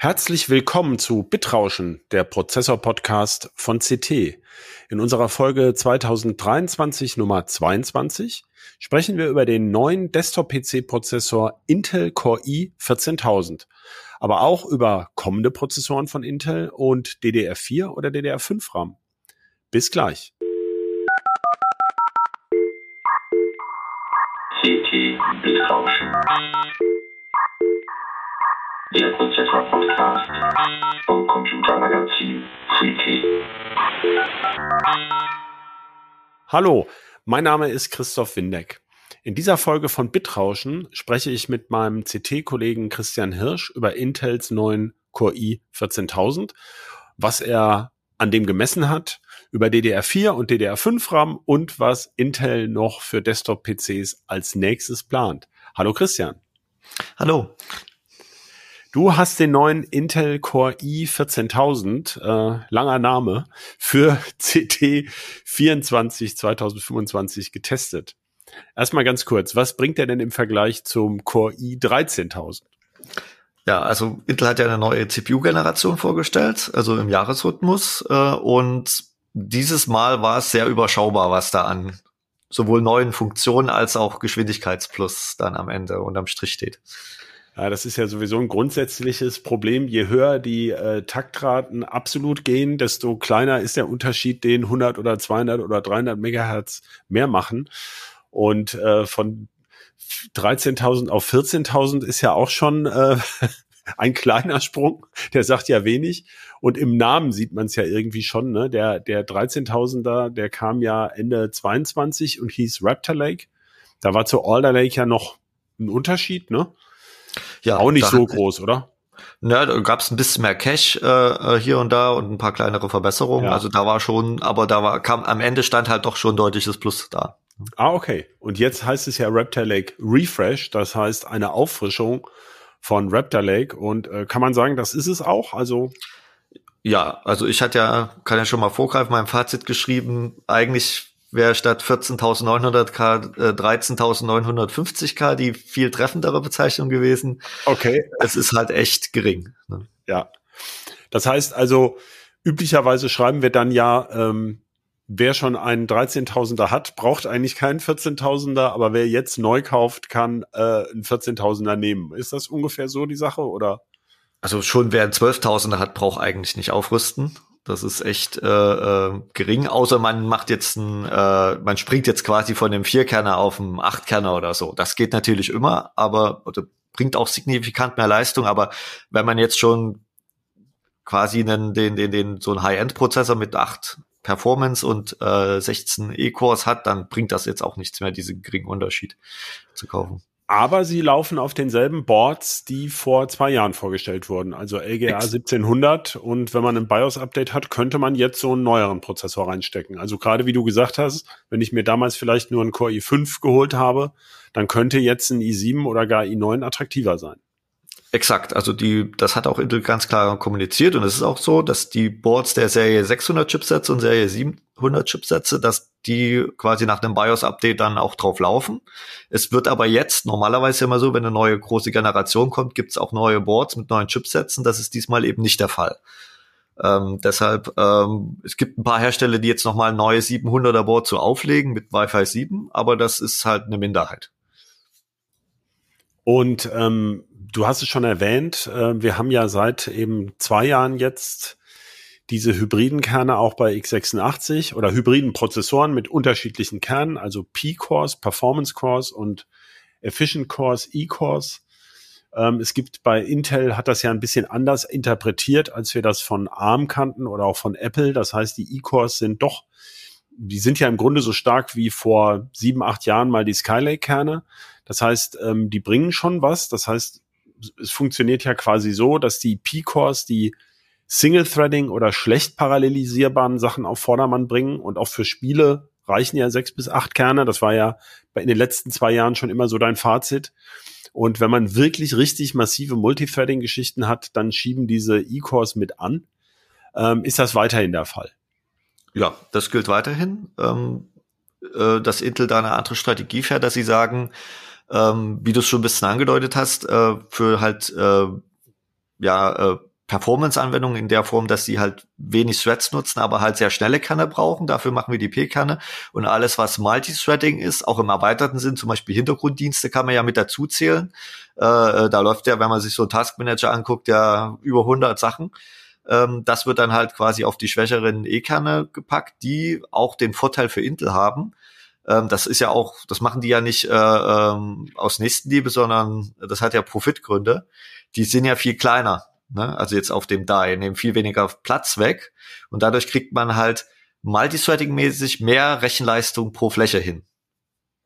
Herzlich willkommen zu Bitrauschen, der Prozessor-Podcast von CT. In unserer Folge 2023 Nummer 22 sprechen wir über den neuen Desktop-PC-Prozessor Intel Core i 14000, aber auch über kommende Prozessoren von Intel und DDR4 oder DDR5 RAM. Bis gleich. CT Bitrauschen. Der Prozessor-Podcast vom Computermagazin CT. Hallo, mein Name ist Christoph Windeck. In dieser Folge von Bitrauschen spreche ich mit meinem CT-Kollegen Christian Hirsch über Intels neuen Core i 14000, was er an dem gemessen hat, über DDR4 und DDR5 RAM und was Intel noch für Desktop-PCs als nächstes plant. Hallo Christian. Hallo. Du hast den neuen Intel Core i 14000, äh, langer Name, für CT 24 2025 getestet. Erstmal ganz kurz, was bringt er denn im Vergleich zum Core i 13000? Ja, also Intel hat ja eine neue CPU-Generation vorgestellt, also im Jahresrhythmus. Äh, und dieses Mal war es sehr überschaubar, was da an sowohl neuen Funktionen als auch Geschwindigkeitsplus dann am Ende unterm Strich steht. Ja, das ist ja sowieso ein grundsätzliches Problem. Je höher die äh, Taktraten absolut gehen, desto kleiner ist der Unterschied, den 100 oder 200 oder 300 Megahertz mehr machen. Und äh, von 13.000 auf 14.000 ist ja auch schon äh, ein kleiner Sprung. Der sagt ja wenig. Und im Namen sieht man es ja irgendwie schon. Ne? Der, der 13.000er, der kam ja Ende 22 und hieß Raptor Lake. Da war zu Alder Lake ja noch ein Unterschied, ne? Ja, auch nicht so groß, oder? Na, da gab es ein bisschen mehr Cache äh, äh, hier und da und ein paar kleinere Verbesserungen. Ja. Also da war schon, aber da war kam am Ende stand halt doch schon deutliches Plus da. Ah, okay. Und jetzt heißt es ja Raptor Lake Refresh, das heißt eine Auffrischung von Raptor Lake. Und äh, kann man sagen, das ist es auch? Also ja, also ich hatte ja, kann ja schon mal vorgreifen, mein Fazit geschrieben, eigentlich wäre statt 14.900K äh, 13.950K die viel treffendere Bezeichnung gewesen. Okay. Es ist halt echt gering. Ne? Ja. Das heißt also, üblicherweise schreiben wir dann ja, ähm, wer schon einen 13.000er hat, braucht eigentlich keinen 14.000er, aber wer jetzt neu kauft, kann äh, einen 14.000er nehmen. Ist das ungefähr so die Sache oder? Also schon wer einen 12.000er hat, braucht eigentlich nicht aufrüsten. Das ist echt äh, äh, gering, außer man macht jetzt ein, äh, man springt jetzt quasi von dem Vierkerner auf dem Achtkerner oder so. Das geht natürlich immer, aber oder bringt auch signifikant mehr Leistung. Aber wenn man jetzt schon quasi einen, den, den, den so einen High-End-Prozessor mit acht Performance und äh, 16 E-Cores hat, dann bringt das jetzt auch nichts mehr, diesen geringen Unterschied zu kaufen. Aber sie laufen auf denselben Boards, die vor zwei Jahren vorgestellt wurden, also LGA 1700. Und wenn man ein BIOS-Update hat, könnte man jetzt so einen neueren Prozessor reinstecken. Also gerade wie du gesagt hast, wenn ich mir damals vielleicht nur einen Core i5 geholt habe, dann könnte jetzt ein i7 oder gar i9 attraktiver sein. Exakt, also die, das hat auch Intel ganz klar kommuniziert und es ist auch so, dass die Boards der Serie 600 Chipsätze und Serie 700 Chipsätze, dass die quasi nach dem BIOS-Update dann auch drauf laufen. Es wird aber jetzt normalerweise immer so, wenn eine neue große Generation kommt, gibt es auch neue Boards mit neuen Chipsätzen. Das ist diesmal eben nicht der Fall. Ähm, deshalb, ähm, es gibt ein paar Hersteller, die jetzt nochmal neue 700er Boards so auflegen mit Wi-Fi 7, aber das ist halt eine Minderheit. Und ähm, du hast es schon erwähnt, äh, wir haben ja seit eben zwei Jahren jetzt diese hybriden Kerne auch bei x86 oder hybriden Prozessoren mit unterschiedlichen Kernen, also P-Cores, Performance Cores und Efficient Cores, E-Cores. Ähm, es gibt bei Intel hat das ja ein bisschen anders interpretiert, als wir das von ARM kannten oder auch von Apple. Das heißt, die E-Cores sind doch, die sind ja im Grunde so stark wie vor sieben, acht Jahren mal die Skylake-Kerne. Das heißt, ähm, die bringen schon was. Das heißt, es funktioniert ja quasi so, dass die P-Cores die Single-Threading oder schlecht parallelisierbaren Sachen auf Vordermann bringen und auch für Spiele reichen ja sechs bis acht Kerne. Das war ja in den letzten zwei Jahren schon immer so dein Fazit. Und wenn man wirklich richtig massive Multithreading-Geschichten hat, dann schieben diese E-Cores mit an. Ähm, ist das weiterhin der Fall? Ja, das gilt weiterhin. Ähm, äh, dass Intel da eine andere Strategie fährt, dass sie sagen, ähm, wie du es schon ein bisschen angedeutet hast, äh, für halt äh, ja, äh, Performance-Anwendungen in der Form, dass sie halt wenig Threads nutzen, aber halt sehr schnelle Kerne brauchen. Dafür machen wir die P-Kerne. Und alles, was Multithreading ist, auch im erweiterten Sinn, zum Beispiel Hintergrunddienste kann man ja mit dazu zählen. Äh, äh da läuft ja, wenn man sich so einen Taskmanager anguckt, ja über 100 Sachen. Ähm, das wird dann halt quasi auf die schwächeren E-Kerne gepackt, die auch den Vorteil für Intel haben. Ähm, das ist ja auch, das machen die ja nicht äh, ähm, aus Nächstenliebe, sondern das hat ja Profitgründe. Die sind ja viel kleiner Ne? Also jetzt auf dem DAI, nehmen viel weniger Platz weg und dadurch kriegt man halt Multithreading-mäßig mehr Rechenleistung pro Fläche hin.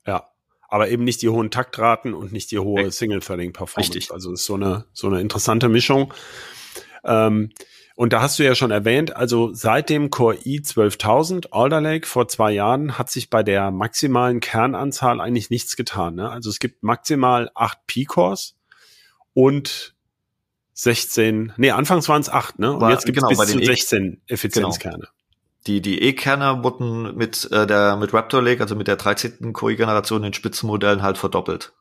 Ja, aber eben nicht die hohen Taktraten und nicht die hohe Single-Threading-Performance. Richtig. Also ist so eine, so eine interessante Mischung. Ähm, und da hast du ja schon erwähnt, also seit dem Core i12000 Alder Lake vor zwei Jahren hat sich bei der maximalen Kernanzahl eigentlich nichts getan. Ne? Also es gibt maximal acht P-Cores und 16, nee, anfangs waren es 8, ne? Und War, jetzt gibt es genau, bis zu E- 16 Effizienzkerne. Die, die E-Kerne wurden mit äh, der mit Raptor Lake, also mit der 13. Core-Generation in Spitzenmodellen halt verdoppelt.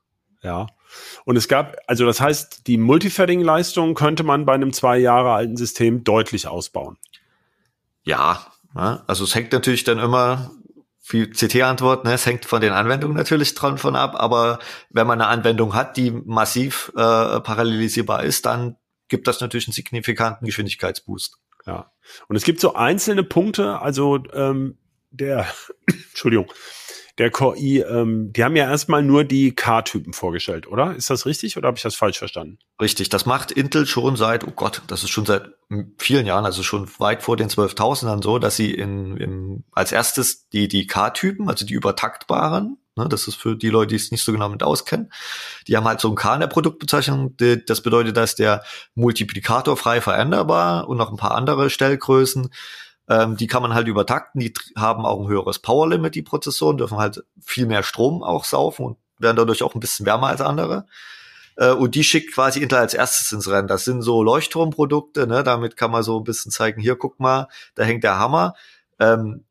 Ja. Und es gab, also das heißt, die Multithreading-Leistung könnte man bei einem zwei Jahre alten System deutlich ausbauen. Ja, ne? also es hängt natürlich dann immer wie CT-Antwort, ne, es hängt von den Anwendungen natürlich dran von ab, aber wenn man eine Anwendung hat, die massiv äh, parallelisierbar ist, dann gibt das natürlich einen signifikanten Geschwindigkeitsboost. Ja. Und es gibt so einzelne Punkte, also ähm, der, Entschuldigung, der Core i, ähm, die haben ja erstmal nur die K-Typen vorgestellt, oder? Ist das richtig oder habe ich das falsch verstanden? Richtig, das macht Intel schon seit, oh Gott, das ist schon seit vielen Jahren, also schon weit vor den 12.000ern so, dass sie in, in, als erstes die, die K-Typen, also die übertaktbaren, ne, das ist für die Leute, die es nicht so genau mit auskennen, die haben halt so ein K in der Produktbezeichnung, die, das bedeutet, dass der Multiplikator frei veränderbar und noch ein paar andere Stellgrößen, ähm, die kann man halt übertakten, die haben auch ein höheres Powerlimit, die Prozessoren, dürfen halt viel mehr Strom auch saufen und werden dadurch auch ein bisschen wärmer als andere. Äh, und die schickt quasi Intel als erstes ins Rennen. Das sind so Leuchtturmprodukte, ne? damit kann man so ein bisschen zeigen, hier, guck mal, da hängt der Hammer. Ähm,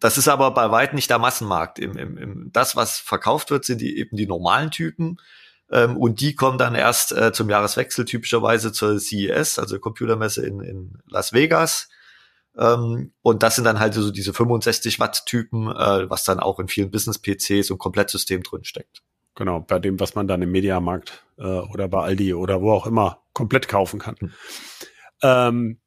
das ist aber bei weitem nicht der Massenmarkt. Im, im, im, das, was verkauft wird, sind die, eben die normalen Typen. Ähm, und die kommen dann erst äh, zum Jahreswechsel typischerweise zur CES, also Computermesse in, in Las Vegas. Ähm, und das sind dann halt so diese 65 Watt Typen, äh, was dann auch in vielen Business-PCs und Komplettsystem drin steckt. Genau, bei dem, was man dann im Mediamarkt äh, oder bei Aldi oder wo auch immer komplett kaufen kann. Hm. Ähm,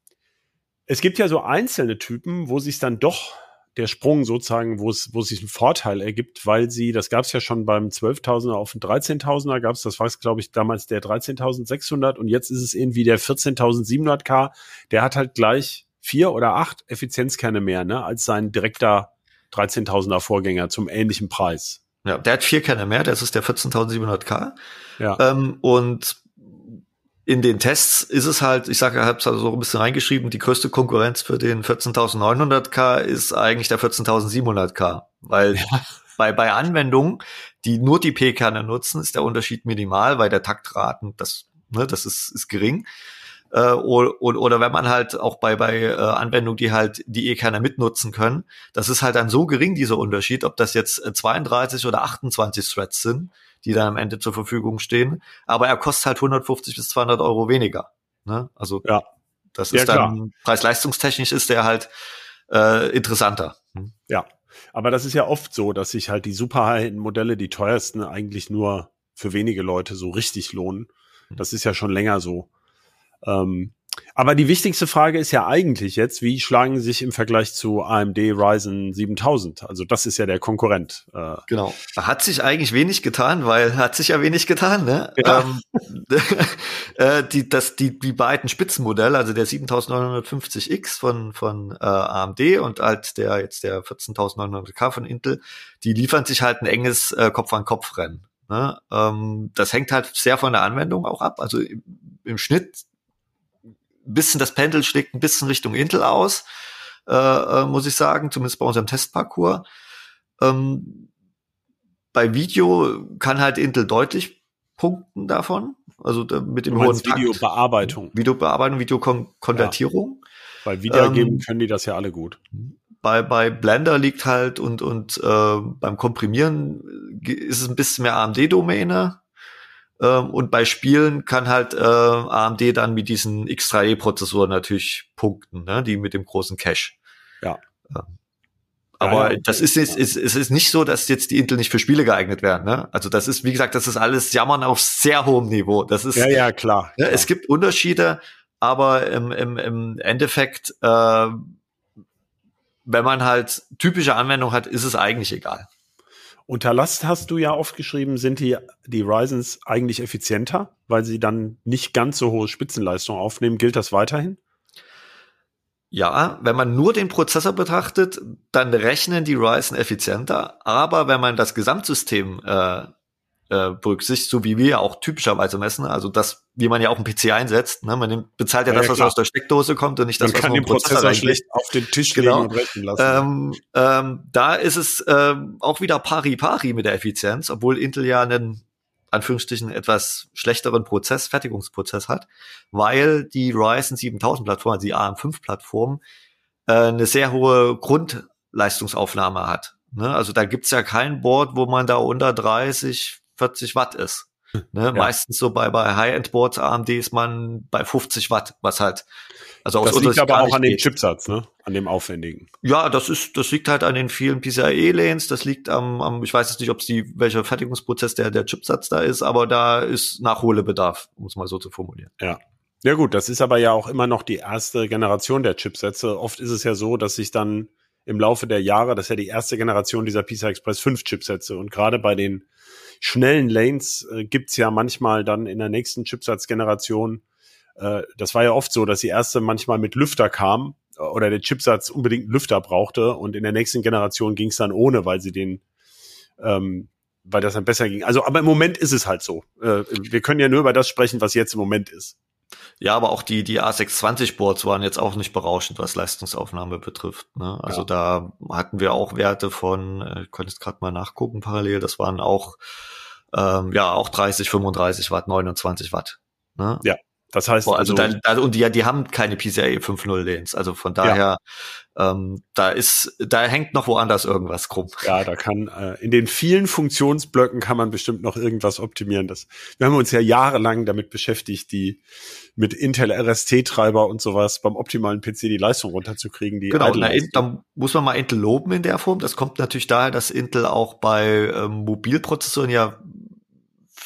es gibt ja so einzelne Typen, wo sich dann doch der Sprung sozusagen, wo es, wo es sich ein Vorteil ergibt, weil sie, das gab es ja schon beim 12.000er auf den 13.000er gab es, das war glaube ich damals der 13.600 und jetzt ist es irgendwie der 14.700K, der hat halt gleich vier oder acht Effizienzkerne mehr, ne, als sein direkter 13.000er Vorgänger zum ähnlichen Preis. Ja, der hat vier Kerne mehr, das ist der 14.700K. Ja. Ähm, und in den Tests ist es halt, ich sage, ich habe es also so ein bisschen reingeschrieben, die größte Konkurrenz für den 14.900K ist eigentlich der 14.700K, weil bei, bei Anwendungen, die nur die P-Kerne nutzen, ist der Unterschied minimal, weil der Taktraten, das, ne, das ist, ist gering. Äh, oder, oder wenn man halt auch bei, bei äh, Anwendungen, die halt die E-Kerne mitnutzen können, das ist halt dann so gering, dieser Unterschied, ob das jetzt äh, 32 oder 28 Threads sind, die dann am Ende zur Verfügung stehen. Aber er kostet halt 150 bis 200 Euro weniger. Ne? Also Ja. das Ja, ist dann preis-leistungstechnisch ist der halt äh, interessanter. Hm. Ja, aber das ist ja oft so, dass sich halt die super High-End-Modelle, die teuersten, eigentlich nur für wenige Leute so richtig lohnen. Das ist ja schon länger so. Ähm, aber die wichtigste Frage ist ja eigentlich jetzt, wie schlagen sie sich im Vergleich zu AMD Ryzen 7000? Also das ist ja der Konkurrent. Äh, Genau. Hat sich eigentlich wenig getan, weil hat sich ja wenig getan, ne? Ja. Ähm, äh, die, das, die, die beiden Spitzenmodelle, also der 7950X von, von äh, AMD und halt der jetzt der 14900K von Intel, die liefern sich halt ein enges äh, Kopf-an-Kopf-Rennen. Ne? Ähm, das hängt halt sehr von der Anwendung auch ab. Also im, im Schnitt bisschen das Pendel schlägt ein bisschen Richtung Intel aus, äh, äh, muss ich sagen, zumindest bei unserem Testparcours. Ähm, bei Video kann halt Intel deutlich punkten davon, also da, mit du dem hohen Takt. Videobearbeitung. Videobearbeitung, Videokonvertierung. Weil wiedergeben Ähm, können die das ja alle gut. Bei, bei Blender liegt halt und, und äh, beim Komprimieren äh, ist es ein bisschen mehr AMD-Domäne. Ähm, und bei Spielen kann halt äh, AMD dann mit diesen X3E-Prozessoren natürlich punkten, ne? die mit dem großen Cache. Ja. Ähm, aber Ja, ja. das ist jetzt, ist, es ist nicht so, dass jetzt die Intel nicht für Spiele geeignet werden. Ne? Also das ist, wie gesagt, das ist alles Jammern auf sehr hohem Niveau. Das ist, Ja, ja, klar. ja, klar. es gibt Unterschiede, aber im, im, im Endeffekt, äh, wenn man halt typische Anwendung hat, ist es eigentlich egal. Unter Last hast du ja oft geschrieben, sind die, die Ryzens eigentlich effizienter, weil sie dann nicht ganz so hohe Spitzenleistung aufnehmen. Gilt das weiterhin? Ja, wenn man nur den Prozessor betrachtet, dann rechnen die Ryzen effizienter. Aber wenn man das Gesamtsystem äh, äh, berücksichtigt, so wie wir ja auch typischerweise messen, also das, wie man ja auch einen PC einsetzt, ne, man bezahlt ja, Ja, das, ja, was aus der Steckdose kommt und nicht das, Man was kann man den Prozessor reingeht. schlecht auf den Tisch Genau. legen und rechnen lassen. Ähm, ähm, da ist es ähm, auch wieder pari pari mit der Effizienz, obwohl Intel ja einen Anführungsstrichen etwas schlechteren Prozess, Fertigungsprozess hat, weil die Ryzen 7000 Plattform, also die AM5 Plattform, äh, eine sehr hohe Grundleistungsaufnahme hat. Ne? Also da gibt's ja kein Board, wo man da unter 30, 40 Watt ist. Ne? Meistens so bei, bei High-End-Boards AMD ist man bei 50 Watt, was halt also das liegt aber auch an dem geht. Chipsatz, ne? An dem aufwendigen. Ja, das ist, das liegt halt an den vielen PCIe-Lanes, das liegt am, am, ich weiß jetzt nicht, ob es die, welcher Fertigungsprozess der, der Chipsatz da ist, aber da ist Nachholbedarf, um es mal so zu formulieren. Ja gut, das ist aber ja auch immer noch die erste Generation der Chipsätze. Oft ist es ja so, dass sich dann im Laufe der Jahre, das ist ja die erste Generation dieser PCI Express 5 Chipsätze und gerade bei den schnellen Lanes äh, gibt's ja manchmal dann in der nächsten Chipsatzgeneration, äh, das war ja oft so, dass die erste manchmal mit Lüfter kam äh, oder der Chipsatz unbedingt Lüfter brauchte und in der nächsten Generation ging's dann ohne, weil sie den ähm, weil das dann besser ging. Also, aber im Moment ist es halt so. Äh, wir können ja nur über das sprechen, was jetzt im Moment ist. Ja, aber auch die, die A620-Boards waren jetzt auch nicht berauschend, was Leistungsaufnahme betrifft. Ne? Also Ja. da hatten wir auch Werte von, äh, ich konnte jetzt gerade mal nachgucken parallel, das waren auch, ähm, ja, auch 30, 35 Watt, 29 Watt. Ne? Ja, Das heißt Boah, also, also, da, also und die, die haben keine PCIe 5.0 Lanes. Also von daher, ähm, da ist, da hängt noch woanders irgendwas krumm. ja, da kann äh, in den vielen Funktionsblöcken kann man bestimmt noch irgendwas optimieren. Das, wir haben uns ja jahrelang damit beschäftigt, die mit Intel RST-Treiber und sowas beim optimalen PC die Leistung runterzukriegen. Die Genau, na, da muss man mal Intel loben in der Form. Das kommt natürlich daher, dass Intel auch bei ähm, Mobilprozessoren ja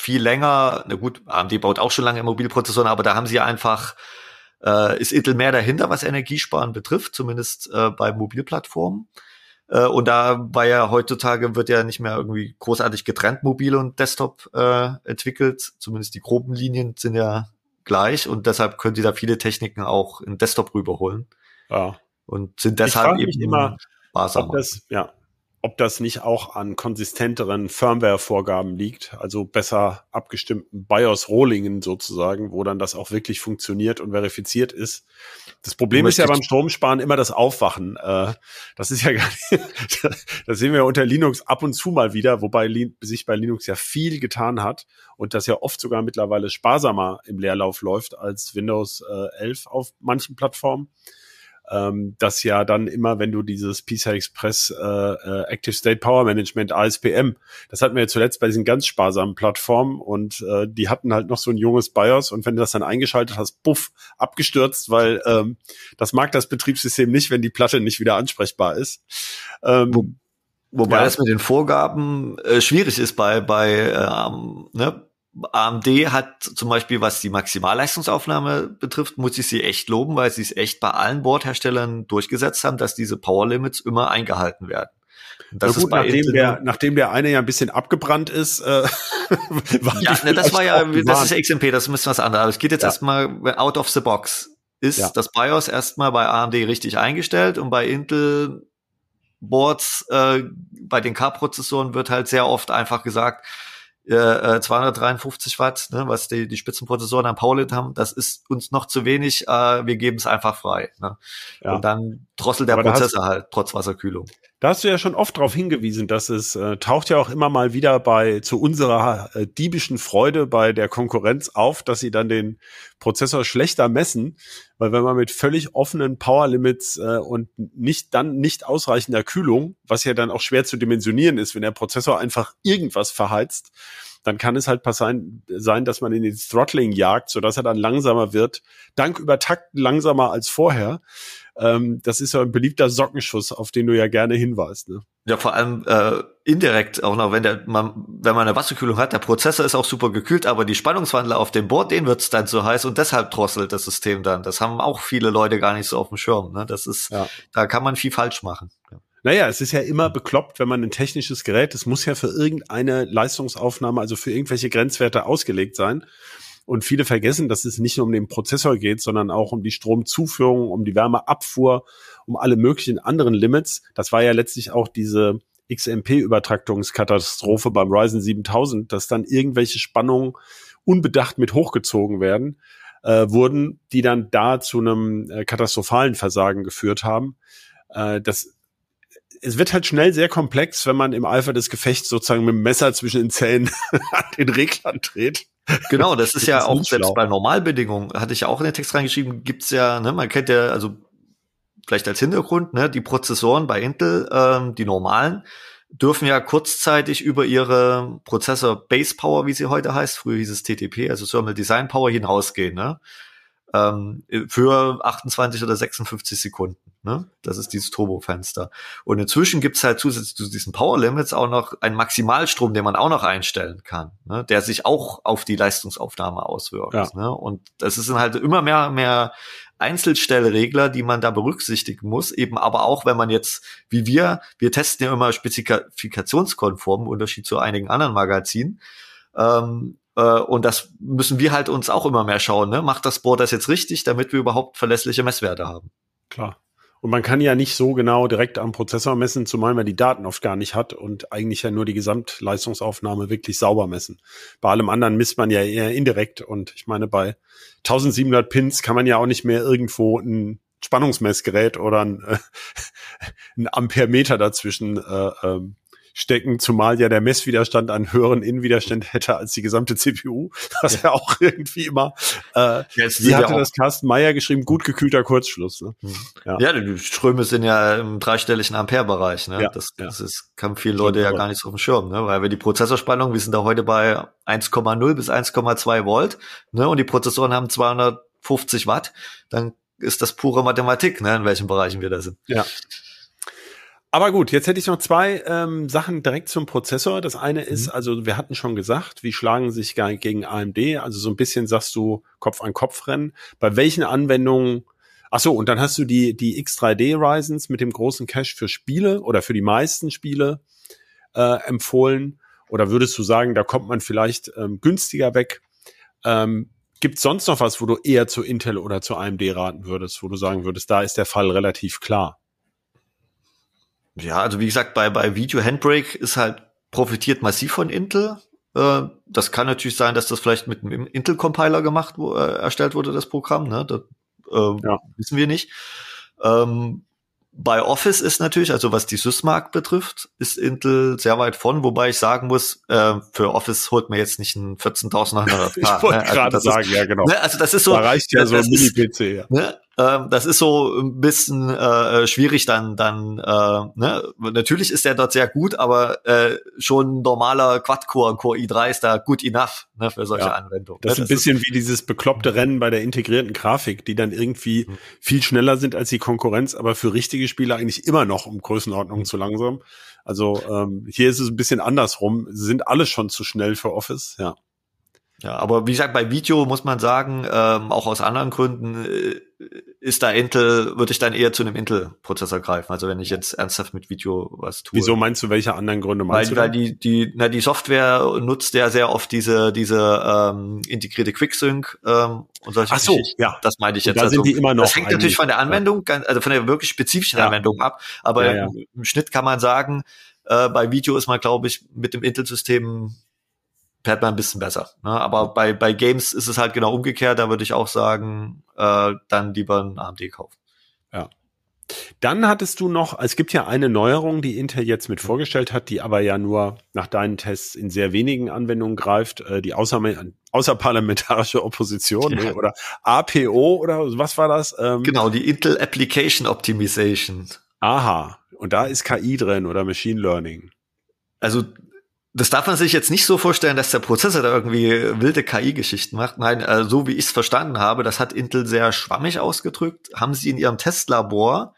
viel länger, na gut, AMD baut auch schon lange Mobilprozessoren, aber da haben sie einfach, äh, ist Intel mehr dahinter, was Energiesparen betrifft, zumindest äh, bei Mobilplattformen. Äh, und da war ja heutzutage wird ja nicht mehr irgendwie großartig getrennt Mobil und Desktop äh, entwickelt. Zumindest die groben Linien sind ja gleich und deshalb können sie da viele Techniken auch in Desktop rüberholen ja. und sind deshalb eben immer, sparsamer. das, ja, ob das nicht auch an konsistenteren Firmware-Vorgaben liegt, also besser abgestimmten BIOS-Rollingen sozusagen, wo dann das auch wirklich funktioniert und verifiziert ist. Das Problem ist ja beim Stromsparen immer das Aufwachen. Äh, das ist ja gar nicht, das sehen wir ja unter Linux ab und zu mal wieder, wobei sich bei Linux ja viel getan hat und das ja oft sogar mittlerweile sparsamer im Leerlauf läuft als Windows äh, 11 auf manchen Plattformen ähm, das ja dann immer, wenn du dieses PCI Express äh, äh, Active State Power Management ASPM, das hatten wir ja zuletzt bei diesen ganz sparsamen Plattformen und äh, die hatten halt noch so ein junges BIOS und wenn du das dann eingeschaltet hast, puff, abgestürzt, weil ähm, das mag das Betriebssystem nicht, wenn die Platte nicht wieder ansprechbar ist. Ähm, Wobei Ja. das mit den Vorgaben äh, schwierig ist bei, bei ähm, ne? AMD hat zum Beispiel, was die Maximalleistungsaufnahme betrifft, muss ich sie echt loben, weil sie es echt bei allen Bordherstellern durchgesetzt haben, dass diese Power Limits immer eingehalten werden. Das gut, nachdem der, nachdem der eine ja ein bisschen abgebrannt ist, äh, war ja, ne, das war ja, das ist. XMP, das ist ein bisschen was anderes. Aber es geht jetzt Ja. erstmal out of the box. Ist Ja. das BIOS erstmal bei AMD richtig eingestellt und bei Intel Boards, äh, bei den K-Prozessoren wird halt sehr oft einfach gesagt, äh, äh, 253 Watt, ne, was die, die Spitzenprozessoren am Powerlit haben, das ist uns noch zu wenig, äh, wir geben es einfach frei. Ne? Ja. Und dann drosselt der Aber da hast- Prozessor halt trotz Wasserkühlung. Da hast du ja schon oft darauf hingewiesen, dass es äh, taucht ja auch immer mal wieder bei zu unserer äh, diebischen Freude bei der Konkurrenz auf, dass sie dann den Prozessor schlechter messen, weil wenn man mit völlig offenen Power Limits äh, und nicht dann nicht ausreichender Kühlung, was ja dann auch schwer zu dimensionieren ist, wenn der Prozessor einfach irgendwas verheizt, dann kann es halt sein, sein, dass man in den Throttling jagt, sodass er dann langsamer wird, dank Übertakten langsamer als vorher. Ähm, das ist ja ein beliebter Sockenschuss, auf den du ja gerne hinweist. Ne? Ja, vor allem äh, indirekt auch noch, wenn der man, wenn man eine Wasserkühlung hat, der Prozessor ist auch super gekühlt, aber die Spannungswandler auf dem Board, den wird's dann zu heiß und deshalb drosselt das System dann. Das haben auch viele Leute gar nicht so auf dem Schirm. Ne? Das ist, ja. da kann man viel falsch machen. Ja. Naja, es ist ja immer bekloppt, wenn man ein technisches Gerät, es muss ja für irgendeine Leistungsaufnahme, also für irgendwelche Grenzwerte ausgelegt sein. Und viele vergessen, dass es nicht nur um den Prozessor geht, sondern auch um die Stromzuführung, um die Wärmeabfuhr, um alle möglichen anderen Limits. Das war ja letztlich auch diese XMP-Übertraktungskatastrophe beim Ryzen 7000, dass dann irgendwelche Spannungen unbedacht mit hochgezogen werden, äh, wurden, die dann da zu einem äh, katastrophalen Versagen geführt haben. Äh, das es wird halt schnell sehr komplex, wenn man im Eifer des Gefechts sozusagen mit dem Messer zwischen den Zähnen an den Reglern dreht. Genau, das ist das ja ist auch selbst bei Normalbedingungen, hatte ich ja auch in den Text reingeschrieben, gibt's ja, ne, man kennt ja, also vielleicht als Hintergrund, ne, die Prozessoren bei Intel, ähm, die normalen, dürfen ja kurzzeitig über ihre Prozessor Base Power, wie sie heute heißt, früher hieß es TTP, also Thermal Design Power hinausgehen, ne? Ähm, für 28 oder 56 Sekunden. Ne? Das ist dieses Turbofenster. Und inzwischen gibt's halt zusätzlich zu diesen Power Limits auch noch einen Maximalstrom, den man auch noch einstellen kann, ne? der sich auch auf die Leistungsaufnahme auswirkt. Ja. Ne? Und das sind halt immer mehr, mehr Einzelstellregler, die man da berücksichtigen muss, eben aber auch, wenn man jetzt, wie wir, wir testen ja immer spezifikationskonform, im Unterschied zu einigen anderen Magazinen, ähm, äh, und das müssen wir halt uns auch immer mehr schauen. Ne? Macht das Board das jetzt richtig, damit wir überhaupt verlässliche Messwerte haben? Klar. Und man kann ja nicht so genau direkt am Prozessor messen, zumal man die Daten oft gar nicht hat und eigentlich ja nur die Gesamtleistungsaufnahme wirklich sauber messen. Bei allem anderen misst man ja eher indirekt und ich meine, bei 1700 Pins kann man ja auch nicht mehr irgendwo ein Spannungsmessgerät oder ein, äh, ein Ampermeter dazwischen äh, ähm, stecken, zumal ja der Messwiderstand einen höheren Innenwiderstand hätte als die gesamte CPU, was ja, ja auch irgendwie immer, äh, wie hatte das Carsten Meyer geschrieben, gut gekühlter Kurzschluss. Ne? Mhm. Ja. ja, die Ströme sind ja im dreistelligen Ampere-Bereich. Ne? Ja, das, das ist, haben viele Leute ja gar nicht so auf dem Schirm, ne? weil wir die Prozessorspannung, wir sind da heute bei 1,0 bis 1,2 Volt ne? und die Prozessoren haben 250 Watt, dann ist das pure Mathematik, ne, in welchen Bereichen wir da sind. Ja. Aber gut, jetzt hätte ich noch zwei ähm, Sachen direkt zum Prozessor. Das eine ist, mhm. also wir hatten schon gesagt, wie schlagen sich gegen AMD? Also so ein bisschen sagst du Kopf an Kopf rennen. Bei welchen Anwendungen? Ach so, und dann hast du die die X3D Ryzens mit dem großen Cache für Spiele oder für die meisten Spiele äh, empfohlen. Oder würdest du sagen, da kommt man vielleicht ähm, günstiger weg? Ähm, Gibt sonst noch was, wo du eher zu Intel oder zu AMD raten würdest, wo du sagen würdest, da ist der Fall relativ klar? Ja, also wie gesagt, bei, bei Video Handbrake ist halt profitiert massiv von Intel. Äh, das kann natürlich sein, dass das vielleicht mit einem Intel-Compiler gemacht, wo, äh, erstellt wurde, das Programm. Ne? Das äh, ja. wissen wir nicht. Ähm, bei Office ist natürlich, also was die Sysmark betrifft, ist Intel sehr weit von, wobei ich sagen muss, äh, für Office holt man jetzt nicht ein 14.900 Ich wollte ne? also gerade sagen, ist, ja genau. Ne? Also das ist so. Da reicht ja so ein Mini-PC. Ja. Ne? Ähm, das ist so ein bisschen äh, schwierig dann, dann äh, ne? natürlich ist der dort sehr gut, aber äh, schon ein normaler Quad-Core, Core i3 ist da gut enough ne, für solche ja. Anwendungen. Das, ne? ist ein bisschen ist wie dieses bekloppte Rennen bei der integrierten Grafik, die dann irgendwie mhm. viel schneller sind als die Konkurrenz, aber für richtige Spieler eigentlich immer noch um Größenordnungen mhm. zu langsam. Also ähm, hier ist es ein bisschen andersrum. Sie sind alle schon zu schnell für Office, ja. Ja, aber wie gesagt, bei Video muss man sagen, ähm, auch aus anderen Gründen äh, ist da Intel, würde ich dann eher zu einem Intel-Prozessor greifen. Also wenn ich jetzt ernsthaft mit Video was tue. Wieso meinst du, welche anderen Gründe meinst weil, du? Weil die, die, na, die Software nutzt ja sehr oft diese, diese ähm, integrierte QuickSync ähm, und solche Ach so, ja. Das meinte ich jetzt. Und da also, sind die immer noch. Das hängt natürlich von der Anwendung, ja. also von der wirklich spezifischen ja. Anwendung ab. Aber ja, im Schnitt kann man sagen, äh, bei Video ist man, glaube ich, mit dem Intel-System fährt man ein bisschen besser. Ne? Aber bei, bei Games ist es halt genau umgekehrt. Da würde ich auch sagen, äh, dann lieber ein AMD kaufen. Ja. Dann hattest du noch, es gibt ja eine Neuerung, die Intel jetzt mit vorgestellt hat, die aber ja nur nach deinen Tests in sehr wenigen Anwendungen greift, äh, die außer, außerparlamentarische Opposition ja. oder APO oder was war das? Ähm, genau, die Intel Application Optimization. Aha, und da ist KI drin oder Machine Learning. Also das darf man sich jetzt nicht so vorstellen, dass der Prozessor da irgendwie wilde KI-Geschichten macht. Nein, äh, so wie ich es verstanden habe, das hat Intel sehr schwammig ausgedrückt, haben sie in ihrem Testlabor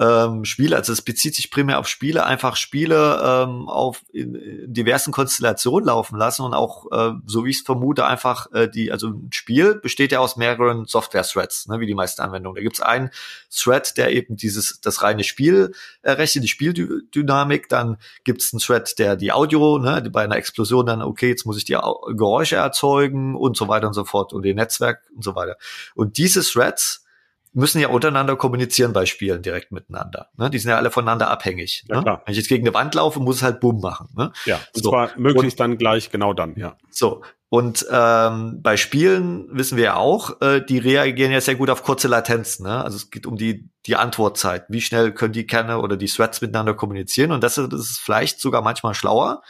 ähm, Spiele, also es bezieht sich primär auf Spiele, einfach Spiele ähm, auf in, in diversen Konstellationen laufen lassen und auch, äh, so wie ich es vermute, einfach äh, die, also ein Spiel besteht ja aus mehreren Software-Threads, ne, wie die meisten Anwendungen. Da gibt es einen Thread, der eben dieses, das reine Spiel errechnet, die Spieldynamik, dann gibt es einen Thread, der die Audio, ne, bei einer Explosion dann, okay, jetzt muss ich die Geräusche erzeugen und so weiter und so fort und die Netzwerk und so weiter. Und diese Threads müssen ja untereinander kommunizieren bei Spielen direkt miteinander. Ne? Die sind ja alle voneinander abhängig. Ja, ne? Wenn ich jetzt gegen eine Wand laufe, muss es halt Bumm machen. Ne? Ja, und so. zwar möglichst und, dann gleich genau dann, ja. So, und ähm, bei Spielen wissen wir ja auch, äh, die reagieren ja sehr gut auf kurze Latenzen. Ne? Also es geht um die, die Antwortzeit. Wie schnell können die Kerne oder die Threads miteinander kommunizieren? Und das, das ist vielleicht sogar manchmal schlauer,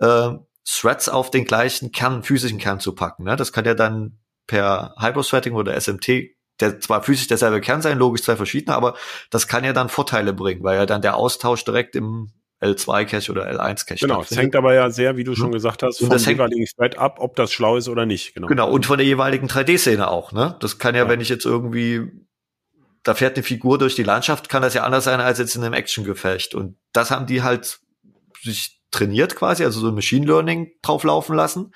äh, Threads auf den gleichen Kern, physischen Kern zu packen. Ne? Das kann ja dann per Hyperthreading oder SMT der zwar physisch derselbe Kern sein, logisch zwei verschiedene, aber das kann ja dann Vorteile bringen, weil ja dann der Austausch direkt im L2-Cache oder L1-Cache Genau, es hängt aber ja sehr, wie du schon gesagt hast, vom jeweiligen Thread ab, ob das schlau ist oder nicht. Genau, genau und von der jeweiligen 3D-Szene auch. Ne? Das kann ja, ja, wenn ich jetzt irgendwie, da fährt eine Figur durch die Landschaft, kann das ja anders sein als jetzt in einem Action-Gefecht. Und das haben die halt sich trainiert quasi, also so Machine Learning drauflaufen lassen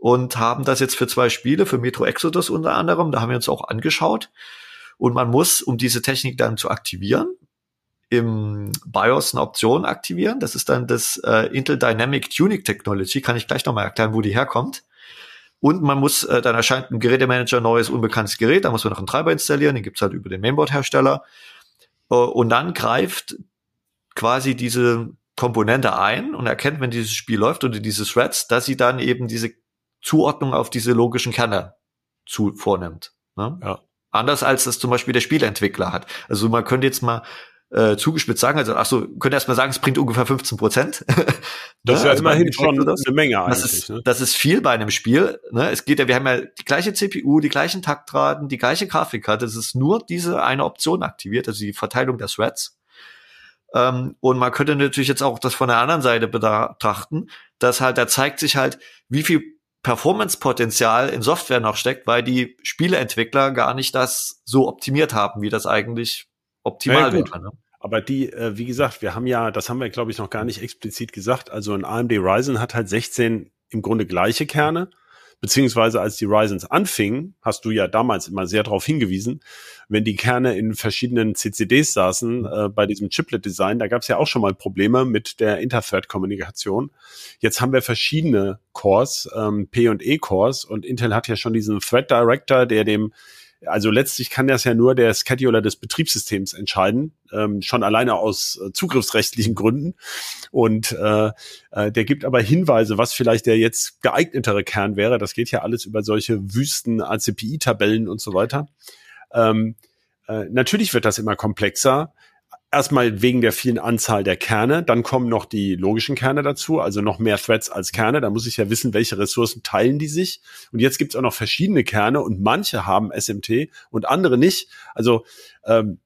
und haben das jetzt für zwei Spiele, für Metro Exodus unter anderem, da haben wir uns auch angeschaut. Und man muss, um diese Technik dann zu aktivieren, im BIOS eine Option aktivieren. Das ist dann das äh, Intel Dynamic Tuning Technology. Kann ich gleich nochmal erklären, wo die herkommt. Und man muss, äh, dann erscheint ein Gerätemanager, neues, unbekanntes Gerät. Da muss man noch einen Treiber installieren. Den gibt's halt über den Mainboard-Hersteller. Äh, und dann greift quasi diese Komponente ein und erkennt, wenn dieses Spiel läuft oder diese Threads, dass sie dann eben diese Zuordnung auf diese logischen Kerne zu, vornimmt. Ne? Ja. Anders als das zum Beispiel der Spielentwickler hat. Also man könnte jetzt mal äh, zugespitzt sagen, also ach so, könnte erst mal sagen, es bringt ungefähr 15 Prozent. das ist ja also immerhin schon das. eine Menge eigentlich. Das ist, ne? das ist viel bei einem Spiel. Ne? Es geht ja, wir haben ja die gleiche CPU, die gleichen Taktraten, die gleiche Grafikkarte. Es ist nur diese eine Option aktiviert, also die Verteilung der Threads. Ähm, und man könnte natürlich jetzt auch das von der anderen Seite betrachten, dass halt, da zeigt sich halt, wie viel Performance-Potenzial in Software noch steckt, weil die Spieleentwickler gar nicht das so optimiert haben, wie das eigentlich optimal ja, wäre. Ne? Aber die, äh, wie gesagt, wir haben ja, das haben wir, glaube ich, noch gar nicht explizit gesagt. Also ein AMD Ryzen hat halt 16 im Grunde gleiche Kerne beziehungsweise als die Ryzens anfingen, hast du ja damals immer sehr darauf hingewiesen, wenn die Kerne in verschiedenen CCDs saßen, äh, bei diesem Chiplet-Design, da gab es ja auch schon mal Probleme mit der Interthread-Kommunikation. Jetzt haben wir verschiedene Cores, ähm, P- und E-Cores und Intel hat ja schon diesen Thread Director, der dem also letztlich kann das ja nur der Scheduler des Betriebssystems entscheiden, ähm, schon alleine aus äh, zugriffsrechtlichen Gründen. Und äh, äh, der gibt aber Hinweise, was vielleicht der jetzt geeignetere Kern wäre. Das geht ja alles über solche wüsten ACPI-Tabellen und so weiter. Ähm, äh, natürlich wird das immer komplexer erstmal wegen der vielen Anzahl der Kerne, dann kommen noch die logischen Kerne dazu, also noch mehr Threads als Kerne. Da muss ich ja wissen, welche Ressourcen teilen die sich. Und jetzt gibt es auch noch verschiedene Kerne und manche haben SMT und andere nicht. Also ähm,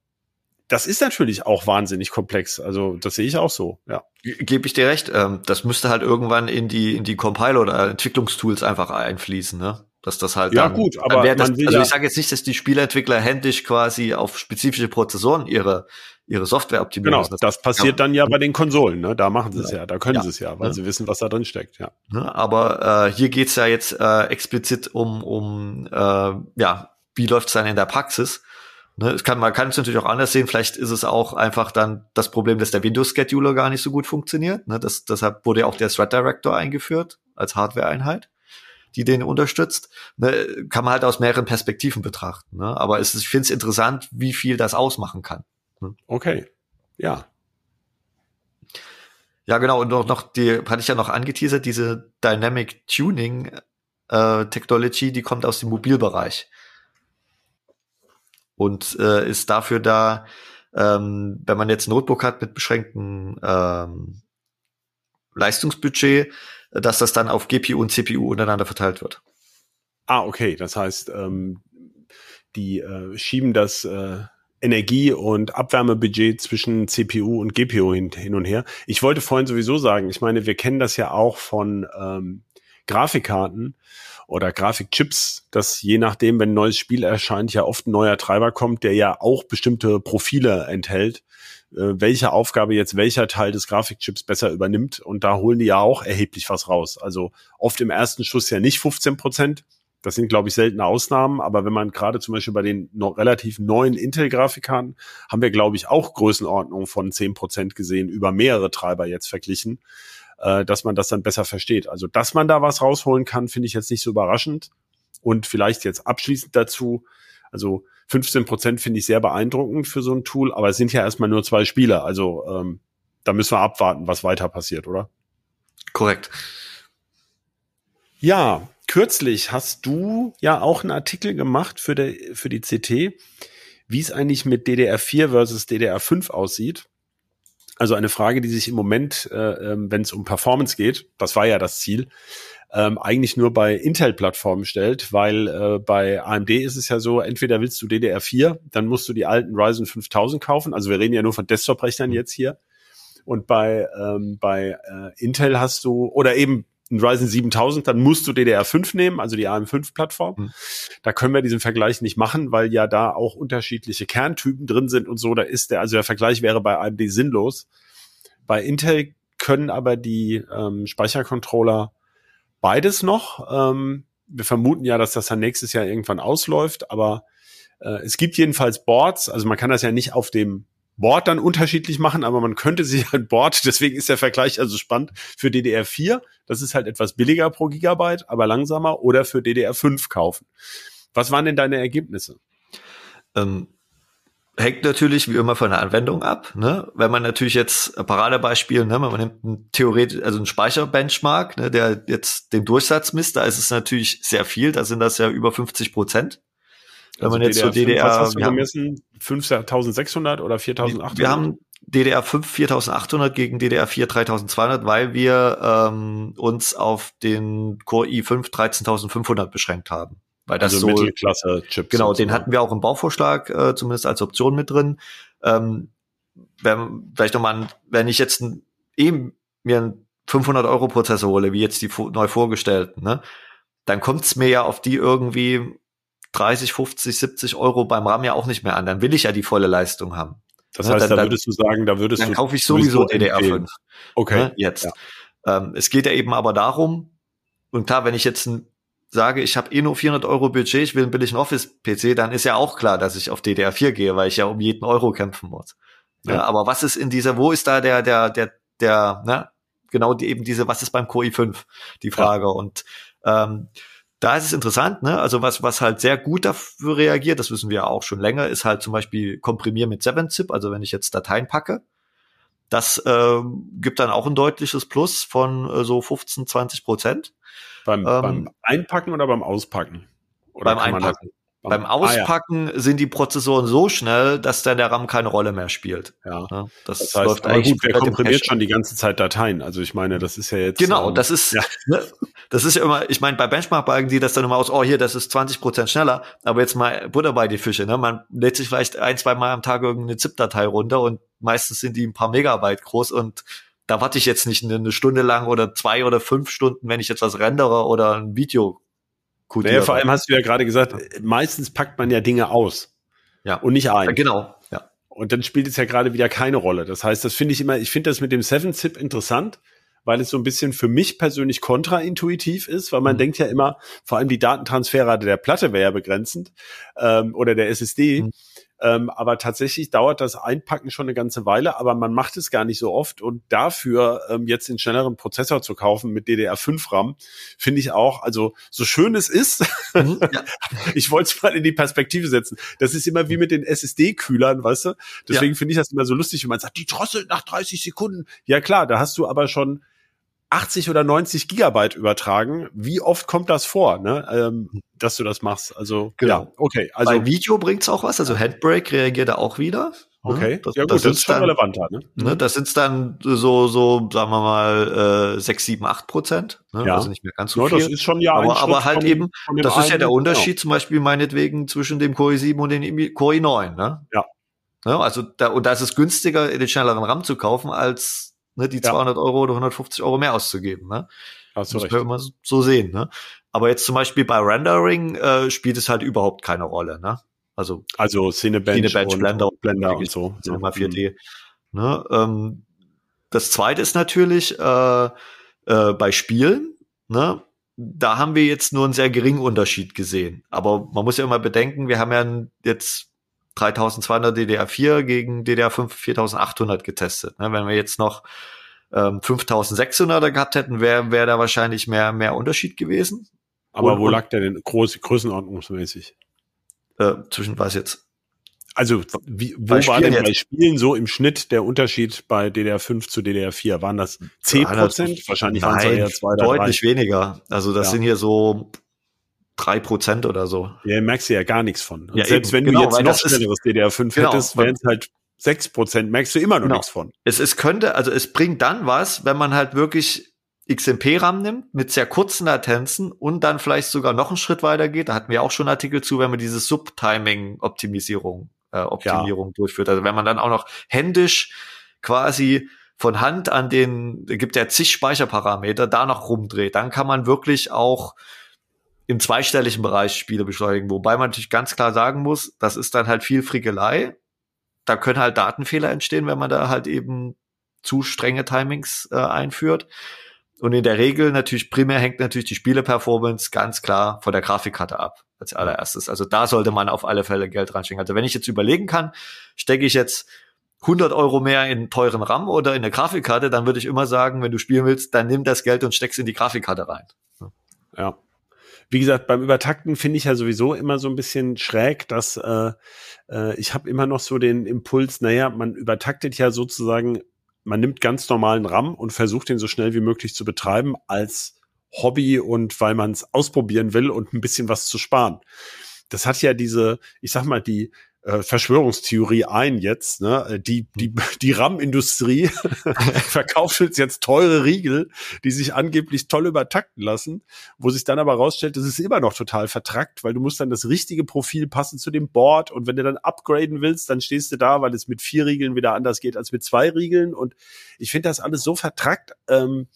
das ist natürlich auch wahnsinnig komplex. Also das sehe ich auch so, ja. Gebe ich dir recht. Ähm, das müsste halt irgendwann in die in die Compiler oder Entwicklungstools einfach einfließen, ne? Dass das halt ja dann, gut, aber das, also ich sage jetzt nicht, dass die Spieleentwickler händisch quasi auf spezifische Prozessoren ihre ihre Software optimieren. Genau, das passiert ja. dann ja bei den Konsolen, ne? Da machen sie es ja. ja, da können ja. sie es ja, weil sie wissen, was da drin steckt, ja. Ne, aber äh, hier geht's ja jetzt äh, explizit um, um äh, ja, wie läuft's dann in der Praxis? Ne, es kann, man kann es natürlich auch anders sehen. Vielleicht ist es auch einfach dann das Problem, dass der Windows-Scheduler gar nicht so gut funktioniert. Ne, das, deshalb wurde ja auch der Thread Director eingeführt als Hardware-Einheit, die den unterstützt. Ne, kann man halt aus mehreren Perspektiven betrachten. Ne? Aber es ist, ich finde es interessant, wie viel das ausmachen kann. Okay, ja. Ja, genau. Und noch, noch die hatte ich ja noch angeteasert, diese Dynamic Tuning äh, Technology, die kommt aus dem Mobilbereich und äh, ist dafür da, ähm, wenn man jetzt ein Notebook hat mit beschränktem ähm, Leistungsbudget, dass das dann auf GPU und CPU untereinander verteilt wird. Ah, okay. Das heißt, ähm, die äh, schieben das äh, Energie- und Abwärmebudget zwischen CPU und GPU hin, hin, und her. Ich wollte vorhin sowieso sagen, ich meine, wir kennen das ja auch von ähm, Grafikkarten oder Grafikchips, dass je nachdem, wenn ein neues Spiel erscheint, ja oft ein neuer Treiber kommt, der ja auch bestimmte Profile enthält, äh, welche Aufgabe jetzt welcher Teil des Grafikchips besser übernimmt. Und da holen die ja auch erheblich was raus. Also oft im ersten Schuss ja nicht 15 Prozent, das sind, glaube ich, seltene Ausnahmen, aber wenn man gerade zum Beispiel bei den noch relativ neuen Intel-Grafikkarten haben wir, glaube ich, auch Größenordnungen von zehn Prozent gesehen, über mehrere Treiber jetzt verglichen, äh, dass man das dann besser versteht. Also, dass man da was rausholen kann, finde ich jetzt nicht so überraschend. Und vielleicht jetzt abschließend dazu, also 15 Prozent finde ich sehr beeindruckend für so ein Tool, aber es sind ja erstmal nur zwei Spieler. Also ähm, da müssen wir abwarten, was weiter passiert, oder? Korrekt. Ja, kürzlich hast du ja auch einen Artikel gemacht für, der, für die CT, wie es eigentlich mit DDR4 versus DDR5 aussieht. Also eine Frage, die sich im Moment, äh, ähm, wenn es um Performance geht, das war ja das Ziel, ähm, eigentlich nur bei Intel-Plattformen stellt, weil äh, bei AMD ist es ja so, entweder willst du DDR4, dann musst du die alten Ryzen 5000 kaufen. Also wir reden ja nur von Desktop-Rechnern jetzt hier. Und bei, ähm, bei äh, Intel hast du, oder eben ein Ryzen 7000, dann musst du DDR5 nehmen, also die AM5-Plattform. Mhm. Da können wir diesen Vergleich nicht machen, weil ja da auch unterschiedliche Kerntypen drin sind und so. Da ist der, also der Vergleich wäre bei AMD sinnlos. Bei Intel können aber die ähm, Speichercontroller beides noch. Ähm, wir vermuten ja, dass das dann nächstes Jahr irgendwann ausläuft, aber äh, es gibt jedenfalls Boards, also man kann das ja nicht auf dem Board dann unterschiedlich machen, aber man könnte sich ein Board, deswegen ist der Vergleich also spannend, für DDR4, das ist halt etwas billiger pro Gigabyte, aber langsamer, oder für DDR5 kaufen. Was waren denn deine Ergebnisse? Ähm, hängt natürlich wie immer von der Anwendung ab. Ne? Wenn man natürlich jetzt Paradebeispiel, ne, man nimmt ein theoretisch, also ein Speicherbenchmark, ne, der jetzt den Durchsatz misst, da ist es natürlich sehr viel, da sind das ja über 50 Prozent. Wenn also man jetzt DDR so DDR, was hast du gemessen? 5600 oder 4800? Wir haben DDR 5 4800 gegen DDR 4 3200, weil wir ähm, uns auf den Core i5 13500 beschränkt haben. Weil das also so Mittelklasse Chips. Genau, den hatten wir auch im Bauvorschlag äh, zumindest als Option mit drin. Ähm, wenn, vielleicht nochmal, wenn ich jetzt ein, eben mir einen 500 Euro Prozessor hole, wie jetzt die neu vorgestellten, ne, dann kommt es mir ja auf die irgendwie 30, 50, 70 Euro beim RAM ja auch nicht mehr an. Dann will ich ja die volle Leistung haben. Das ne, heißt, dann, da würdest du sagen, da würdest dann du. Dann kaufe ich sowieso DDR5. Okay. Ne, jetzt. Ja. Ähm, es geht ja eben aber darum, und klar, wenn ich jetzt ein, sage, ich habe eh nur 400 Euro Budget, ich will einen billigen Office-PC, dann ist ja auch klar, dass ich auf DDR4 gehe, weil ich ja um jeden Euro kämpfen muss. Ja. ja aber was ist in dieser, wo ist da der, der, der, der, ne? Genau die, eben diese, was ist beim Core i5? Die Frage. Ja. Und ähm, da ist es interessant, ne? Also was, was halt sehr gut dafür reagiert, das wissen wir ja auch schon länger, ist halt zum Beispiel Komprimieren mit 7-Zip, also wenn ich jetzt Dateien packe. Das äh, gibt dann auch ein deutliches Plus von äh, so 15, 20 Prozent. Beim, ähm, beim Einpacken oder beim Auspacken? Oder beim Einpacken. Beim Auspacken ah, ja. sind die Prozessoren so schnell, dass dann der RAM keine Rolle mehr spielt. Ja. das, das heißt, läuft eigentlich gut, der komprimiert schon die ganze Zeit Dateien. Also ich meine, das ist ja jetzt. Genau, ähm, das ist, ja. ne, das ist ja immer, ich meine, bei Benchmark-Balken die das dann immer aus, oh hier, das ist 20 Prozent schneller, aber jetzt mal Butter bei die Fische, ne? Man lädt sich vielleicht ein, zwei Mal am Tag irgendeine ZIP-Datei runter und meistens sind die ein paar Megabyte groß und da warte ich jetzt nicht eine Stunde lang oder zwei oder fünf Stunden, wenn ich jetzt was rendere oder ein Video Naja, vor allem hast du ja gerade gesagt, meistens packt man ja Dinge aus. Ja. Und nicht ein. Genau, ja. Und dann spielt es ja gerade wieder keine Rolle. Das heißt, das finde ich immer, ich finde das mit dem Seven Zip interessant, weil es so ein bisschen für mich persönlich kontraintuitiv ist, weil man mhm. denkt ja immer, vor allem die Datentransferrate der Platte wäre ja begrenzend ähm, oder der SSD. Mhm. Ähm, aber tatsächlich dauert das Einpacken schon eine ganze Weile, aber man macht es gar nicht so oft. Und dafür ähm, jetzt den schnelleren Prozessor zu kaufen mit DDR5 RAM, finde ich auch, also so schön es ist, mhm, ja. ich wollte es mal in die Perspektive setzen. Das ist immer wie mit den SSD-Kühlern, weißt du? Deswegen ja. finde ich das immer so lustig, wenn man sagt, die drosselt nach 30 Sekunden. Ja klar, da hast du aber schon 80 oder 90 Gigabyte übertragen. Wie oft kommt das vor, ne? Ähm, dass du das machst? Also genau. ja, okay. Also Bei Video bringt's auch was. Also Handbrake reagiert da auch wieder. Okay, das, ja gut, das, das ist schon dann, relevanter. Ne? ne? Das sind dann so, so, sagen wir mal, äh, 6, 7, 8 Prozent. Ne? Ja. Also nicht mehr ganz so ja, viel. Das ist schon ja aber, aber halt von, eben, von das ist ja der Unterschied genau. zum Beispiel meinetwegen zwischen dem Core i7 und dem Core i9. Ne? Ja. Ne? Also da, und da ist es günstiger, den schnelleren RAM zu kaufen, als ne, die 200 ja. Euro oder 150 Euro mehr auszugeben. Ne? Hast das recht. können wir so sehen. Ne? Aber jetzt zum Beispiel bei Rendering äh, spielt es halt überhaupt keine Rolle. Ne? Also, also Cinebench, Cinebench und Blender, Blender und so. Cinema 4D. Ne? Ähm, das zweite ist natürlich äh, äh, bei Spielen. Ne? Da haben wir jetzt nur einen sehr geringen Unterschied gesehen. Aber man muss ja immer bedenken, wir haben ja jetzt 3200 DDR4 gegen DDR5 4800 getestet. Ne? Wenn wir jetzt noch ähm, 5600er gehabt hätten, wäre wär da wahrscheinlich mehr, mehr Unterschied gewesen. Aber und, wo lag der denn groß, größenordnungsmäßig? Äh, zwischen was jetzt? Also, wie, wo war denn jetzt? bei Spielen so im Schnitt der Unterschied bei DDR5 zu DDR4? Waren das 10 Prozent? Wahrscheinlich waren es eher zwei oder Deutlich drei. weniger. Also, das ja. sind hier so drei Prozent oder so. Ja, merkst du ja gar nichts von. Ja, selbst eben. wenn genau, du jetzt noch schnelleres DDR5 genau, hättest, wären es halt sechs Prozent, merkst du immer noch genau. nichts von. Es, es könnte, also es bringt dann was, wenn man halt wirklich XMP-RAM nimmt mit sehr kurzen Latenzen und dann vielleicht sogar noch einen Schritt weiter geht. Da hatten wir auch schon Artikel zu, wenn man diese Subtiming-Optimisierung äh, Optimierung ja. durchführt. Also wenn man dann auch noch händisch quasi von Hand an den, gibt ja zig Speicherparameter, da noch rumdreht, dann kann man wirklich auch im zweistelligen Bereich Spiele beschleunigen. Wobei man natürlich ganz klar sagen muss, das ist dann halt viel Frickelei. Da können halt Datenfehler entstehen, wenn man da halt eben zu strenge Timings äh, einführt. Und in der Regel natürlich primär hängt natürlich die Spieleperformance ganz klar von der Grafikkarte ab als allererstes. Also da sollte man auf alle Fälle Geld reinstecken. Also wenn ich jetzt überlegen kann, stecke ich jetzt 100 Euro mehr in teuren RAM oder in eine Grafikkarte, dann würde ich immer sagen, wenn du spielen willst, dann nimm das Geld und steck's in die Grafikkarte rein. Ja. Wie gesagt, beim Übertakten finde ich ja sowieso immer so ein bisschen schräg, dass äh, äh, ich habe immer noch so den Impuls, naja, man übertaktet ja sozusagen man nimmt ganz normalen RAM und versucht ihn so schnell wie möglich zu betreiben als Hobby und weil man es ausprobieren will und ein bisschen was zu sparen. Das hat ja diese, ich sag mal, die äh, Verschwörungstheorie ein jetzt, ne? Die, die, die RAM-Industrie verkauft jetzt teure Riegel, die sich angeblich toll übertakten lassen, wo sich dann aber rausstellt, das ist immer noch total vertrackt, weil du musst dann das richtige Profil passen zu dem Board und wenn du dann upgraden willst, dann stehst du da, weil es mit vier Riegeln wieder anders geht als mit zwei Riegeln und ich finde das alles so vertrackt ähm,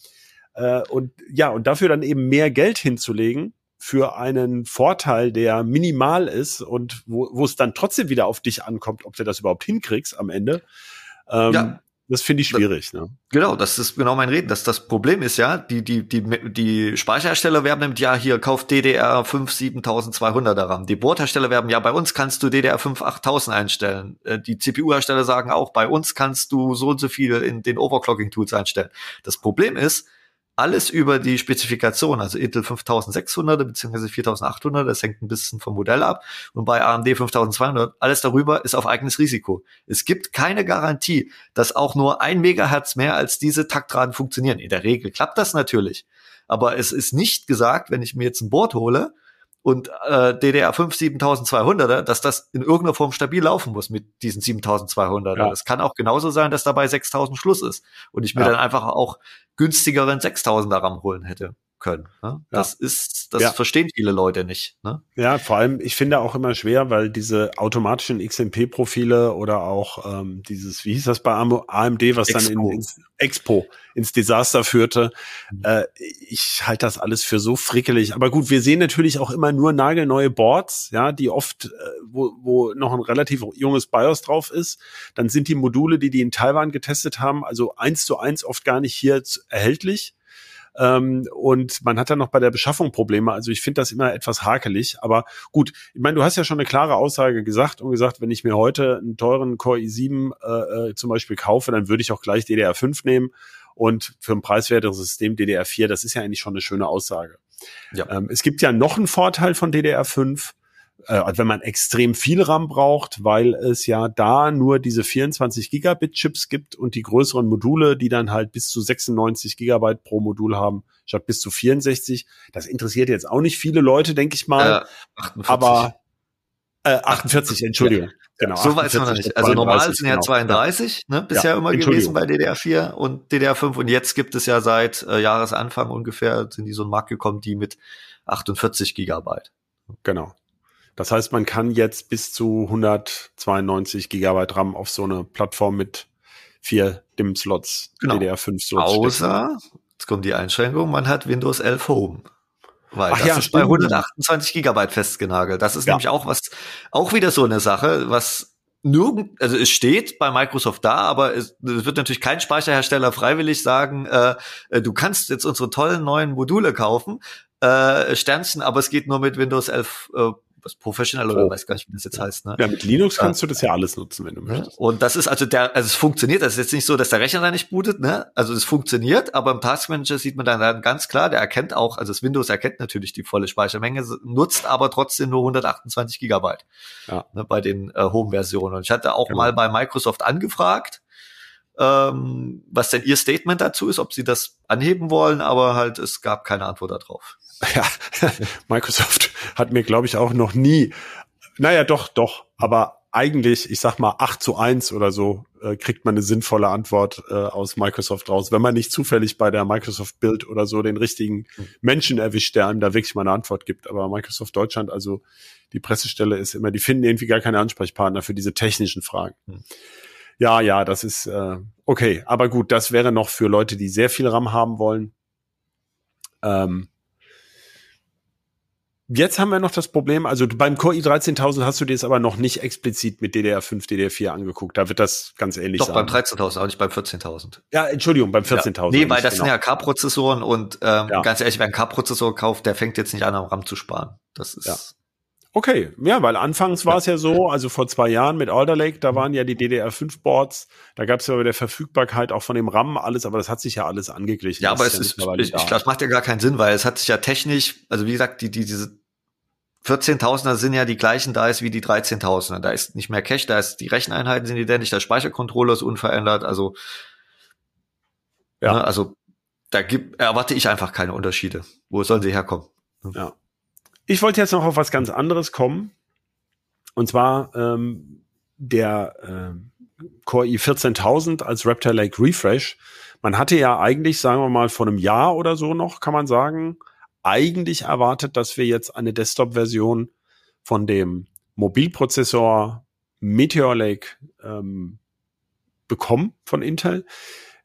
äh, und ja, und dafür dann eben mehr Geld hinzulegen, für einen Vorteil, der minimal ist und wo, wo es dann trotzdem wieder auf dich ankommt, ob du das überhaupt hinkriegst am Ende. Ähm, ja. Das finde ich schwierig. Ne? Genau, das ist genau mein Reden. Das, das Problem ist ja, die, die, die, die Speicherhersteller werben damit, ja, hier kauft DDR 5 7200er RAM. Die Boardhersteller werben, ja, bei uns kannst du DDR 5 8000 einstellen. Äh, die CPU-Hersteller sagen auch, bei uns kannst du so und so viel in den Overclocking-Tools einstellen. Das Problem ist, alles über die Spezifikation, also Intel 5600 bzw. 4800, das hängt ein bisschen vom Modell ab. Und bei AMD 5200, alles darüber ist auf eigenes Risiko. Es gibt keine Garantie, dass auch nur ein Megahertz mehr als diese Taktraten funktionieren. In der Regel klappt das natürlich. Aber es ist nicht gesagt, wenn ich mir jetzt ein Board hole, und äh, DDR5 7200er, dass das in irgendeiner Form stabil laufen muss mit diesen 7200er. Ja. Das kann auch genauso sein, dass dabei 6000 Schluss ist und ich mir ja. dann einfach auch günstigeren 6000er RAM holen hätte können. Ne? Das ja. ist, das ja. verstehen viele Leute nicht. Ne? Ja, vor allem, ich finde auch immer schwer, weil diese automatischen XMP-Profile oder auch ähm, dieses, wie hieß das bei AMD, was Expo. dann in, ins Expo ins Desaster führte. Mhm. Äh, ich halte das alles für so frickelig. Aber gut, wir sehen natürlich auch immer nur nagelneue Boards, ja, die oft, äh, wo, wo noch ein relativ junges BIOS drauf ist. Dann sind die Module, die die in Taiwan getestet haben, also eins zu eins oft gar nicht hier erhältlich. Ähm, und man hat dann noch bei der Beschaffung Probleme. Also ich finde das immer etwas hakelig. Aber gut, ich meine, du hast ja schon eine klare Aussage gesagt und gesagt, wenn ich mir heute einen teuren Core i7 äh, äh, zum Beispiel kaufe, dann würde ich auch gleich DDR5 nehmen und für ein preiswerteres System DDR4. Das ist ja eigentlich schon eine schöne Aussage. Ja. Ähm, es gibt ja noch einen Vorteil von DDR5 äh, wenn man extrem viel RAM braucht, weil es ja da nur diese 24 Gigabit Chips gibt und die größeren Module, die dann halt bis zu 96 Gigabyte pro Modul haben, statt bis zu 64. Das interessiert jetzt auch nicht viele Leute, denke ich mal. Äh, 48. Aber äh, 48, Entschuldigung. Ja. Genau, so weiß man nicht. Also normal sind ja 32, genau. ne, bisher ja, immer gewesen bei DDR4 und DDR5 und jetzt gibt es ja seit äh, Jahresanfang ungefähr sind die so einen Markt gekommen, die mit 48 Gigabyte. Genau. Das heißt, man kann jetzt bis zu 192 Gigabyte RAM auf so eine Plattform mit vier DIMM-Slots, Genau. DDR5-Slots. Außer, jetzt kommt die Einschränkung, man hat Windows 11 Home. Weil Ach das ja, ist bei stimmt. 128 Gigabyte festgenagelt. Das ist Ja. nämlich auch was, auch wieder so eine Sache, was nirgend, also es steht bei Microsoft da, aber es, es wird natürlich kein Speicherhersteller freiwillig sagen, äh, äh, du kannst jetzt unsere tollen neuen Module kaufen, äh, Sternchen, aber es geht nur mit Windows 11 äh, was Professional oder Pro. weiß gar nicht, wie das jetzt heißt. Ne? Ja, mit Linux kannst du das ja alles nutzen, wenn du möchtest. Und das ist also der, also es funktioniert. Das ist jetzt nicht so, dass der Rechner da nicht bootet, ne? Also es funktioniert, aber im Taskmanager sieht man dann, dann ganz klar, der erkennt auch, also das Windows erkennt natürlich die volle Speichermenge, nutzt aber trotzdem nur 128 Gigabyte Ja. ne, bei den äh, Home-Versionen. Und ich hatte auch Genau. mal bei Microsoft angefragt, ähm, was denn ihr Statement dazu ist, ob sie das anheben wollen, aber halt es gab keine Antwort darauf. Ja, Microsoft hat mir, glaube ich, auch noch nie, naja, doch, doch, aber eigentlich, ich sag mal, 8 zu 1 oder so, äh, kriegt man eine sinnvolle Antwort äh, aus Microsoft raus. Wenn man nicht zufällig bei der Microsoft Build oder so den richtigen Menschen erwischt, der einem da wirklich mal eine Antwort gibt. Aber Microsoft Deutschland, also die Pressestelle ist immer, die finden irgendwie gar keine Ansprechpartner für diese technischen Fragen. Hm. Ja, ja, das ist äh, okay. Aber gut, das wäre noch für Leute, die sehr viel RAM haben wollen. Ähm, Jetzt haben wir noch das Problem, also beim Core i13000 hast du dir es aber noch nicht explizit mit DDR5, DDR4 angeguckt. Da wird das ganz ähnlich Doch sein. beim 13.000, aber nicht beim 14.000. ja, Entschuldigung, beim 14.000. Nee, weil das genau. sind ja K-Prozessoren und ähm, Ja. ganz ehrlich, wer einen K-Prozessor kauft, der fängt jetzt nicht an, am RAM zu sparen. Das ist Ja. Okay, ja, weil anfangs war es ja so, also vor zwei Jahren mit Alder Lake, da waren ja die DDR5-Boards, da gab es ja bei der Verfügbarkeit auch von dem RAM alles, aber das hat sich ja alles angeglichen. Ja, Das aber es ja ist, ich, ich da. glaube, das macht ja gar keinen Sinn, weil es hat sich ja technisch, also wie gesagt, die, die diese 14.000er sind ja die gleichen DICE wie die 13.000er. Da ist nicht mehr Cache, da ist die Recheneinheiten sind identisch, der Speichercontroller ist unverändert, also Ja. ne, also da gibt, erwarte ich einfach keine Unterschiede. Wo sollen sie herkommen? Ja. Ich wollte jetzt noch auf was ganz anderes kommen. Und zwar ähm, der ähm, Core i14000 als Raptor Lake Refresh. Man hatte ja eigentlich, sagen wir mal, vor einem Jahr oder so noch, kann man sagen, eigentlich erwartet, dass wir jetzt eine Desktop-Version von dem Mobilprozessor Meteor Lake ähm, bekommen von Intel.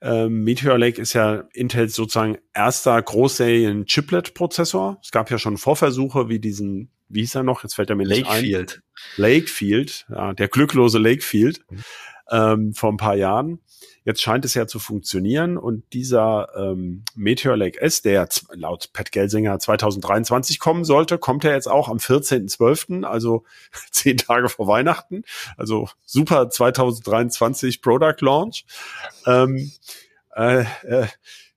Ähm, Meteor Lake ist ja Intels sozusagen erster Großserien-Chiplet-Prozessor. Es gab ja schon Vorversuche wie diesen, wie hieß er noch? Jetzt fällt er mir nicht ein. Lakefield. Lakefield, ja, der glücklose Lakefield Mhm. ähm, vor ein paar Jahren. Jetzt scheint es ja zu funktionieren und dieser ähm, Meteor Lake S, der laut Pat Gelsinger 2023 kommen sollte, kommt ja jetzt auch am 14.12., also zehn Tage vor Weihnachten. Also super 2023 Product Launch. Ähm, äh, äh,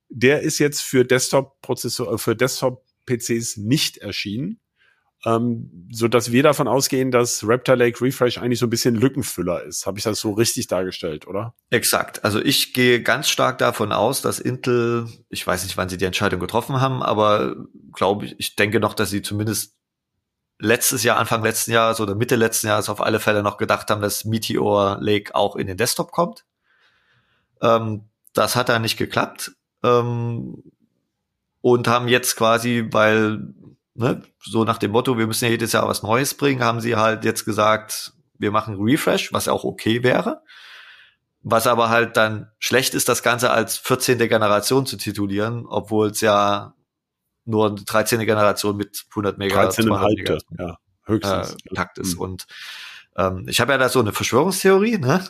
der ist jetzt für Desktop-Prozessor, äh, für Desktop-PCs nicht erschienen ähm, so dass wir davon ausgehen, dass Raptor Lake Refresh eigentlich so ein bisschen Lückenfüller ist. Habe ich das so richtig dargestellt, oder? Exakt. Also ich gehe ganz stark davon aus, dass Intel, ich weiß nicht, wann sie die Entscheidung getroffen haben, aber glaube ich, ich denke noch, dass sie zumindest letztes Jahr, Anfang letzten Jahres oder Mitte letzten Jahres auf alle Fälle noch gedacht haben, dass Meteor Lake auch in den Desktop kommt. Ähm, das hat da nicht geklappt. Ähm, und haben jetzt quasi, weil, ne, so nach dem Motto, wir müssen ja jedes Jahr was Neues bringen, haben sie halt jetzt gesagt, wir machen Refresh, was auch okay wäre. Was aber halt dann schlecht ist, das Ganze als 14. Generation zu titulieren, obwohl es ja nur eine 13. Generation mit 100 Mega, 200 Mega Halbte, ja, höchstens. äh, Takt ist. Mhm. Und ähm, ich habe ja da so eine Verschwörungstheorie, ne,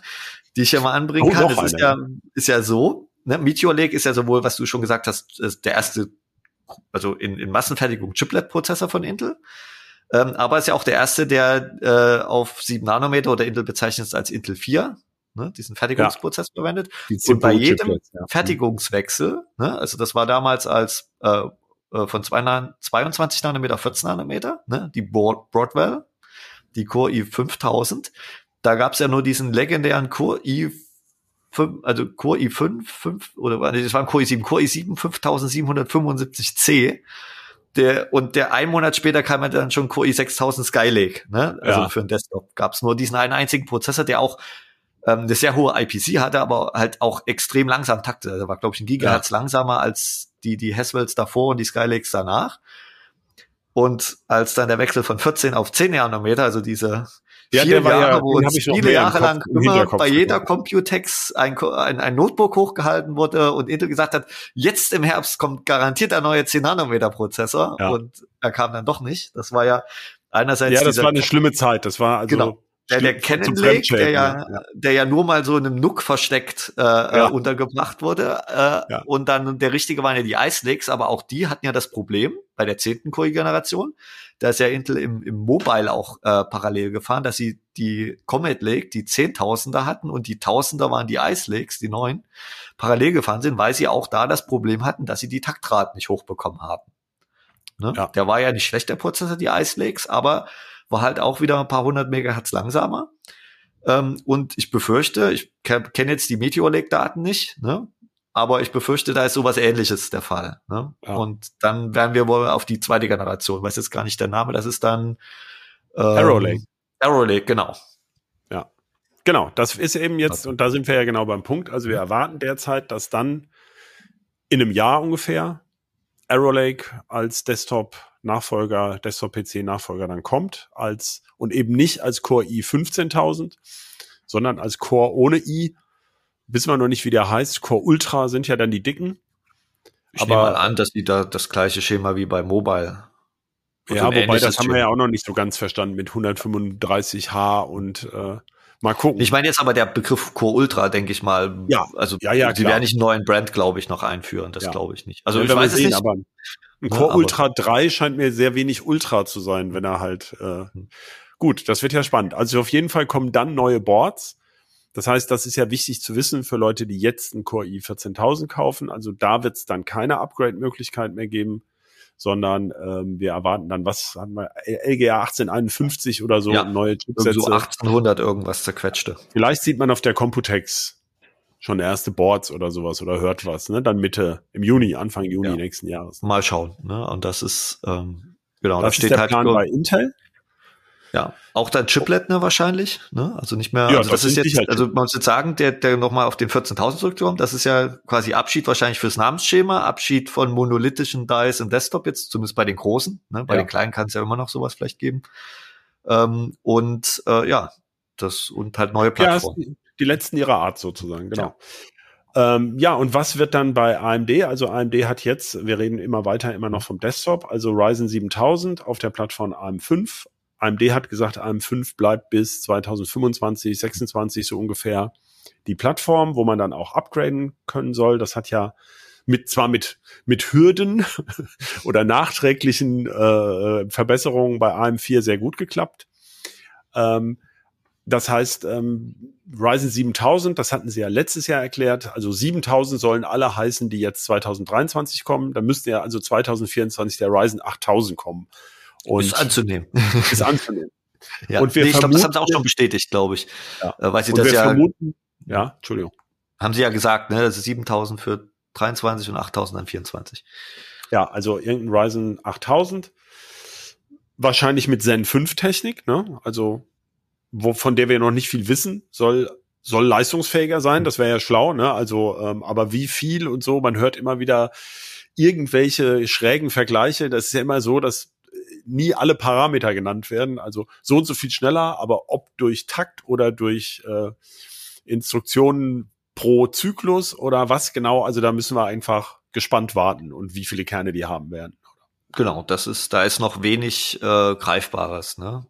die ich ja mal anbringen Oh, kann. Es ist ja, ist ja so, ne, Meteor Lake ist ja sowohl, was du schon gesagt hast, ist der erste, also in, in Massenfertigung Chiplet-Prozessor von Intel. Ähm, aber ist ja auch der erste, der äh, auf 7 Nanometer oder Intel bezeichnet als Intel 4, ne, diesen Fertigungsprozess verwendet. Die Und bei jedem ja. Fertigungswechsel, ne, also das war damals als äh, äh, von 2 Nan 22 Nanometer auf 14 Nanometer, ne, die Broad Broadwell, die Core i5000. Da gab's ja nur diesen legendären Core i5, also Core i5, 5, oder war- nee, das war ein Core i7, Core i7 5775C. Der, und der ein Monat später kam ja dann schon Core i6000 Skylake, ne? Also Ja. für den Desktop gab's nur diesen einen einzigen Prozessor, der auch ähm, eine sehr hohe IPC hatte, aber halt auch extrem langsam takte. Der war, glaube ich, ein Gigahertz langsamer als die, die Haswells davor und die Skylakes danach. Und als dann der Wechsel von 14 auf 10 Nanometer, also diese Ja, vier Jahre, ja- wo uns viele Jahre lang im immer bei jeder. Computex ein, ein, ein Notebook hochgehalten wurde und Intel gesagt hat, jetzt im Herbst kommt garantiert der neue 10 Nanometer Prozessor Ja. und er kam dann doch nicht. Das war ja einerseits Ja, das war eine schlimme Zeit. Das war also Genau. Der, der Cannon Lake, der Fremdschämen, ja, der ja nur mal so in einem Nook versteckt äh, Ja. äh, untergebracht wurde. Äh, Ja. Und dann der richtige waren ja die Ice Lakes, aber auch die hatten ja das Problem bei der zehnten Core-Generation. Da ist ja Intel im, im Mobile auch äh, parallel gefahren, dass sie die Comet Lake, die Zehntausender hatten und die Tausender waren die Ice Lakes, die neuen, parallel gefahren sind, weil sie auch da das Problem hatten, dass sie die Taktraten nicht hochbekommen haben. Ne? Ja. Der war ja nicht schlecht, der Prozessor, die Ice Lakes, aber war halt auch wieder ein paar hundert Megahertz langsamer. Ähm, und ich befürchte, ich kenne jetzt die Meteor Lake Daten nicht, ne? aber ich befürchte, da ist sowas ähnliches der Fall. Ne? Ja. Und dann werden wir wohl auf die zweite Generation, weiß jetzt gar nicht der Name, das ist dann ähm, Arrow Lake. Arrow Lake, genau. Genau, das ist eben jetzt, und da sind wir ja genau beim Punkt. Also wir erwarten derzeit, dass dann in einem Jahr ungefähr Arrow Lake als Desktop-Nachfolger, Desktop-PC-Nachfolger dann kommt, als und eben nicht als Core i 15000, sondern als Core ohne i. Wissen wir noch nicht, wie der heißt. Core Ultra sind ja dann die dicken. Ich Aber- nehme mal an, dass die da das gleiche Schema wie bei Mobile. Ja, Also wobei das haben wir Schema. ja auch noch nicht so ganz verstanden mit 135H und äh, mal gucken. Ich meine jetzt aber der Begriff Core Ultra, denke ich mal. Ja. also Ja, ja, die klar. werden nicht einen neuen Brand, glaube ich, noch einführen. Das Ja. glaube ich nicht. Also Ja, ich weiß es sehen, nicht. aber ein Ja, Core aber- Ultra 3 scheint mir sehr wenig Ultra zu sein, wenn er halt äh, gut, das wird ja spannend. Also auf jeden Fall kommen dann neue Boards. Das heißt, das ist ja wichtig zu wissen für Leute, die jetzt einen Core i 14000 kaufen. Also da wird es dann keine Upgrade-Möglichkeit mehr geben, sondern ähm, wir erwarten dann, was haben wir, LGA 1851 oder so, Ja, neue Chipsätze. so 1800 irgendwas zerquetschte. Vielleicht sieht man auf der Computex schon erste Boards oder sowas oder hört was, ne? Dann Mitte, im Juni, Anfang Juni Ja. nächsten Jahres. Mal schauen. Ne? Und das ist ähm, genau, da Das ist steht der halt Plan bei Intel. Ja, auch dann Chiplet ne, wahrscheinlich, ne? Also nicht mehr. Ja, also das, das ist jetzt, sicher also man muss jetzt sagen, der, der nochmal auf den 14.000 zurückkommt, das ist ja quasi Abschied wahrscheinlich fürs Namensschema, Abschied von monolithischen Dice im Desktop jetzt, zumindest bei den großen. Ne? Bei Ja. den kleinen kann es ja immer noch sowas vielleicht geben. Ähm, und äh, ja, das und halt neue Ja, Plattformen. ist die, die letzten ihrer Art sozusagen, genau. Ja. Ähm, ja, und was wird dann bei AMD? Also AMD hat jetzt, wir reden immer weiter immer noch vom Desktop, also Ryzen 7000 auf der Plattform AM5. AMD hat gesagt, AM5 bleibt bis 2025, 26 so ungefähr die Plattform, wo man dann auch upgraden können soll. Das hat ja mit zwar mit mit Hürden oder nachträglichen äh, Verbesserungen bei AM4 sehr gut geklappt. Ähm, das heißt, ähm, Ryzen 7000, das hatten sie ja letztes Jahr erklärt, also 7000 sollen alle heißen, die jetzt 2023 kommen. Dann müsste ja also 2024 der Ryzen 8000 kommen. Und ist anzunehmen. ist anzunehmen. ja. und wir nee, ich glaube, das haben sie auch schon bestätigt, glaube ich. Ja. Äh, weil sie Und das ja, vermuten, ja, Entschuldigung. haben sie ja gesagt, ne, das ist 7000 für 23 und 8000 dann 24. Ja, also irgendein Ryzen 8000. Wahrscheinlich mit Zen 5 Technik, ne? Also, wo, von der wir noch nicht viel wissen, soll, soll leistungsfähiger sein. Das wäre ja schlau, ne? Also, ähm, aber wie viel und so, man hört immer wieder irgendwelche schrägen Vergleiche. Das ist ja immer so, dass nie alle Parameter genannt werden. Also so und so viel schneller, aber ob durch Takt oder durch äh, Instruktionen pro Zyklus oder was genau, also da müssen wir einfach gespannt warten und wie viele Kerne die haben werden. Genau, das ist, da ist noch wenig äh, Greifbares, ne?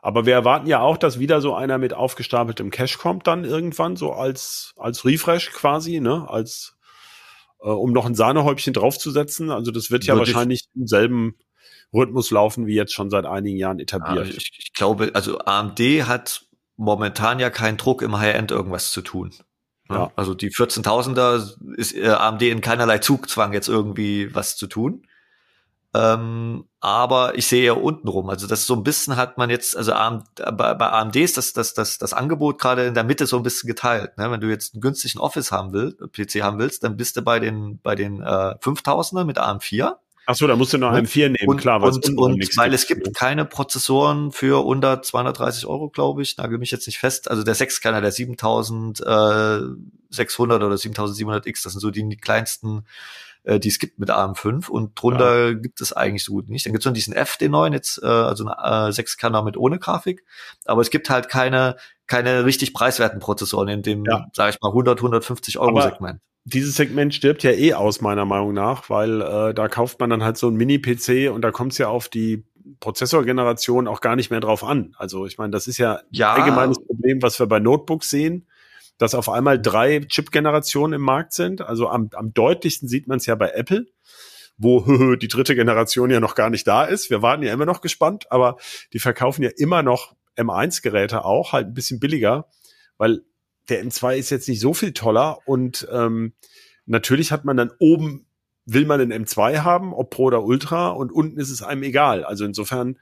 Aber wir erwarten ja auch, dass wieder so einer mit aufgestapeltem Cache kommt dann irgendwann so als als Refresh quasi, ne, als äh, um noch ein Sahnehäubchen draufzusetzen. Also das wird ja Würde ich- wahrscheinlich im selben Rhythmus laufen wie jetzt schon seit einigen Jahren Ja, etabliert. ich, ich glaube, also AMD hat momentan ja keinen Druck im High-End irgendwas zu tun. Ne? Ja. Also die 14.000er ist äh, AMD in keinerlei Zugzwang jetzt irgendwie was zu tun. Ähm, aber ich sehe ja unten rum, also das so ein bisschen hat man jetzt, also AMD, bei, bei AMD ist das, das, das, das Angebot gerade in der Mitte so ein bisschen geteilt. Ne? Wenn du jetzt einen günstigen Office haben willst, PC haben willst, dann bist du bei den, bei den äh, 5000er mit AM4. Ach so, da musst du noch Ne? einen 4 nehmen, Und, klar, weil es und, und nichts weil es gibt. gibt keine Prozessoren für unter 230 Euro, glaube ich, nagel mich jetzt nicht fest. Also der Sechskerner, der 7600 oder 7700X, das sind so die kleinsten äh, die es gibt mit AM5 und drunter ja. gibt es eigentlich so gut nicht. Dann gibt es noch diesen F, den neuen, jetzt, äh, also ein äh, 6-Kerner mit ohne Grafik. Aber es gibt halt keine, keine richtig preiswerten Prozessoren in dem, ja. sage ich mal, 100, 150 Euro Segment. Dieses Segment stirbt ja eh aus, meiner Meinung nach, weil äh, da kauft man dann halt so ein Mini-PC und da kommt es ja auf die Prozessorgeneration auch gar nicht mehr drauf an. Also ich meine, das ist ja, ja. ein allgemeines Problem, was wir bei Notebooks sehen, dass auf einmal drei Chip-Generationen im Markt sind. Also am, am deutlichsten sieht man es ja bei Apple, wo die dritte Generation ja noch gar nicht da ist. Wir warten ja immer noch gespannt, aber die verkaufen ja immer noch M1-Geräte auch, halt ein bisschen billiger, weil der M2 ist jetzt nicht so viel toller und ähm, natürlich hat man dann oben will man einen M2 haben, ob Pro oder Ultra, und unten ist es einem egal. Also insofern.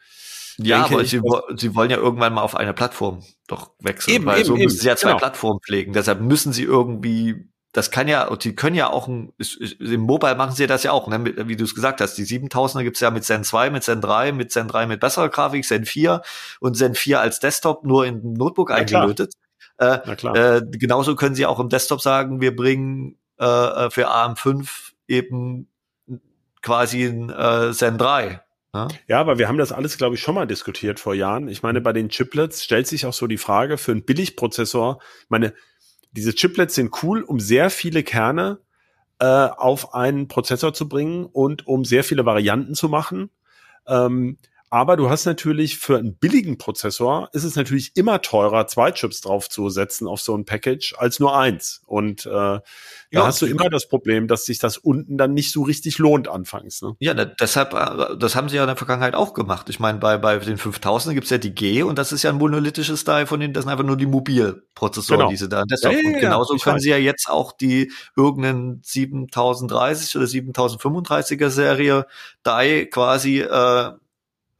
Ja, aber sie, sie wollen ja irgendwann mal auf eine Plattform doch wechseln, eben, weil eben, so müssen eben. sie ja zwei genau. Plattformen pflegen. Deshalb müssen sie irgendwie, das kann ja, und sie können ja auch, ein, im Mobile machen sie das ja auch, ne? wie du es gesagt hast, die 7000er gibt's ja mit Zen 2, mit Zen 3, mit Zen 3 mit besserer Grafik, Zen 4 und Zen 4 als Desktop nur in Notebook ja, eingelötet. Äh, äh, genauso können sie auch im Desktop sagen, wir bringen äh, äh für AM5 eben quasi ein äh, Zen 3. Ja? ja, aber wir haben das alles, glaube ich, schon mal diskutiert vor Jahren. Ich meine, bei den Chiplets stellt sich auch so die Frage für einen Billigprozessor, ich meine, diese Chiplets sind cool, um sehr viele Kerne äh, auf einen Prozessor zu bringen und um sehr viele Varianten zu machen. Ähm, aber du hast natürlich für einen billigen Prozessor ist es natürlich immer teurer, zwei Chips draufzusetzen auf so ein Package als nur eins. Und äh, da ja, hast du immer das Problem, dass sich das unten dann nicht so richtig lohnt anfangs. Ne? Ja, ne, deshalb, äh, das haben sie ja in der Vergangenheit auch gemacht. Ich meine, bei, bei den 5000 gibt's ja die G und das ist ja ein monolithisches Teil von denen, das sind einfach nur die Mobilprozessoren, genau. die sie da desktop. Ja, ja, und genauso können weiß. sie ja jetzt auch die irgendeinen 7030 oder 7035er Serie DAI quasi äh,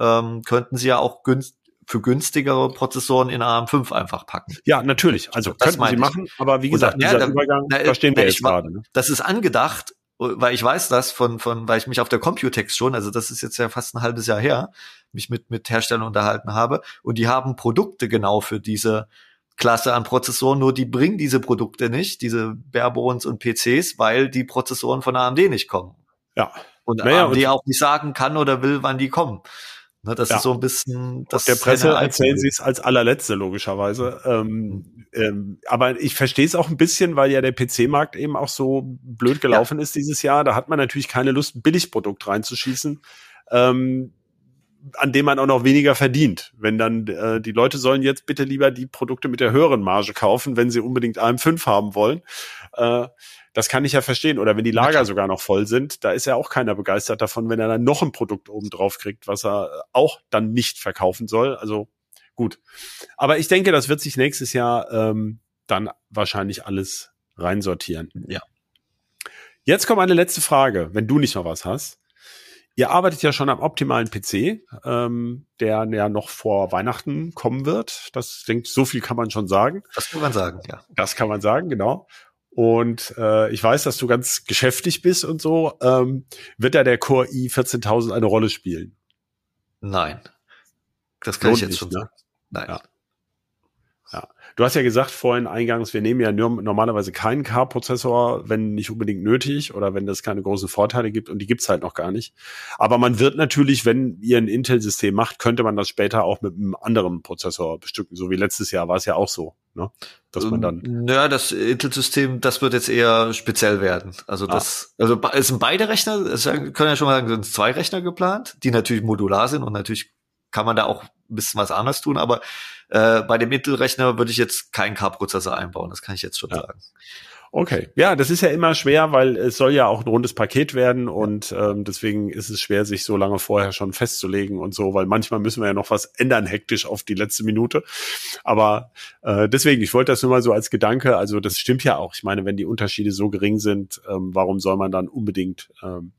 ähm, könnten sie ja auch günst für günstigere Prozessoren in AM5 einfach packen. Ja, natürlich. Also das könnten sie machen, aber wie gesagt, Oder, dieser ja, Übergang, na, da stehen wir jetzt gerade. Ne? Das ist angedacht, weil ich weiß das von, von, weil ich mich auf der Computex schon, also das ist jetzt ja fast ein halbes Jahr her, mich mit, mit Herstellern unterhalten habe. Und die haben Produkte genau für diese Klasse an Prozessoren, nur die bringen diese Produkte nicht, diese Barebones und PCs, weil die Prozessoren von AMD nicht kommen. Ja. Und naja, AMD und auch nicht sagen kann oder will, wann die kommen. Ne, das ja. ist so ein bisschen. Das der Presse erzählen sie es als allerletzte, logischerweise. Ähm, ähm, aber ich verstehe es auch ein bisschen, weil ja der PC-Markt eben auch so blöd gelaufen ja. ist dieses Jahr. Da hat man natürlich keine Lust, ein Billigprodukt reinzuschießen. Ähm, an dem man auch noch weniger verdient. Wenn dann äh, die Leute sollen jetzt bitte lieber die Produkte mit der höheren Marge kaufen, wenn sie unbedingt AM5 haben wollen. Äh, das kann ich ja verstehen. Oder wenn die Lager sogar noch voll sind, da ist ja auch keiner begeistert davon, wenn er dann noch ein Produkt oben drauf kriegt, was er auch dann nicht verkaufen soll. Also gut. Aber ich denke, das wird sich nächstes Jahr ähm, dann wahrscheinlich alles reinsortieren. Ja. Jetzt kommt eine letzte Frage, wenn du nicht noch was hast. Ihr arbeitet ja schon am optimalen PC, ähm, der ja noch vor Weihnachten kommen wird. Das denkt, so viel kann man schon sagen. Das kann man sagen, ja. Das kann man sagen, genau. Und äh, ich weiß, dass du ganz geschäftig bist und so. Ähm, wird da der Core i 14000 eine Rolle spielen? Nein. Das kann Lohnt ich jetzt nicht, schon ne? sagen. Nein. Ja. Du hast ja gesagt vorhin eingangs, wir nehmen ja nur, normalerweise keinen K-Prozessor, wenn nicht unbedingt nötig oder wenn das keine großen Vorteile gibt und die gibt's halt noch gar nicht. Aber man wird natürlich, wenn ihr ein Intel-System macht, könnte man das später auch mit einem anderen Prozessor bestücken. So wie letztes Jahr war es ja auch so, ne? Dass man dann. Naja, das Intel-System, das wird jetzt eher speziell werden. Also das, ah. also es sind beide Rechner, es können ja schon mal sagen, sind zwei Rechner geplant, die natürlich modular sind und natürlich kann man da auch ein bisschen was anderes tun, aber äh, bei dem Mittelrechner würde ich jetzt keinen K-Prozessor einbauen, das kann ich jetzt schon ja. sagen. Okay, ja, das ist ja immer schwer, weil es soll ja auch ein rundes Paket werden und ähm, deswegen ist es schwer, sich so lange vorher schon festzulegen und so, weil manchmal müssen wir ja noch was ändern hektisch auf die letzte Minute. Aber äh, deswegen, ich wollte das nur mal so als Gedanke, also das stimmt ja auch. Ich meine, wenn die Unterschiede so gering sind, ähm, warum soll man dann unbedingt ähm,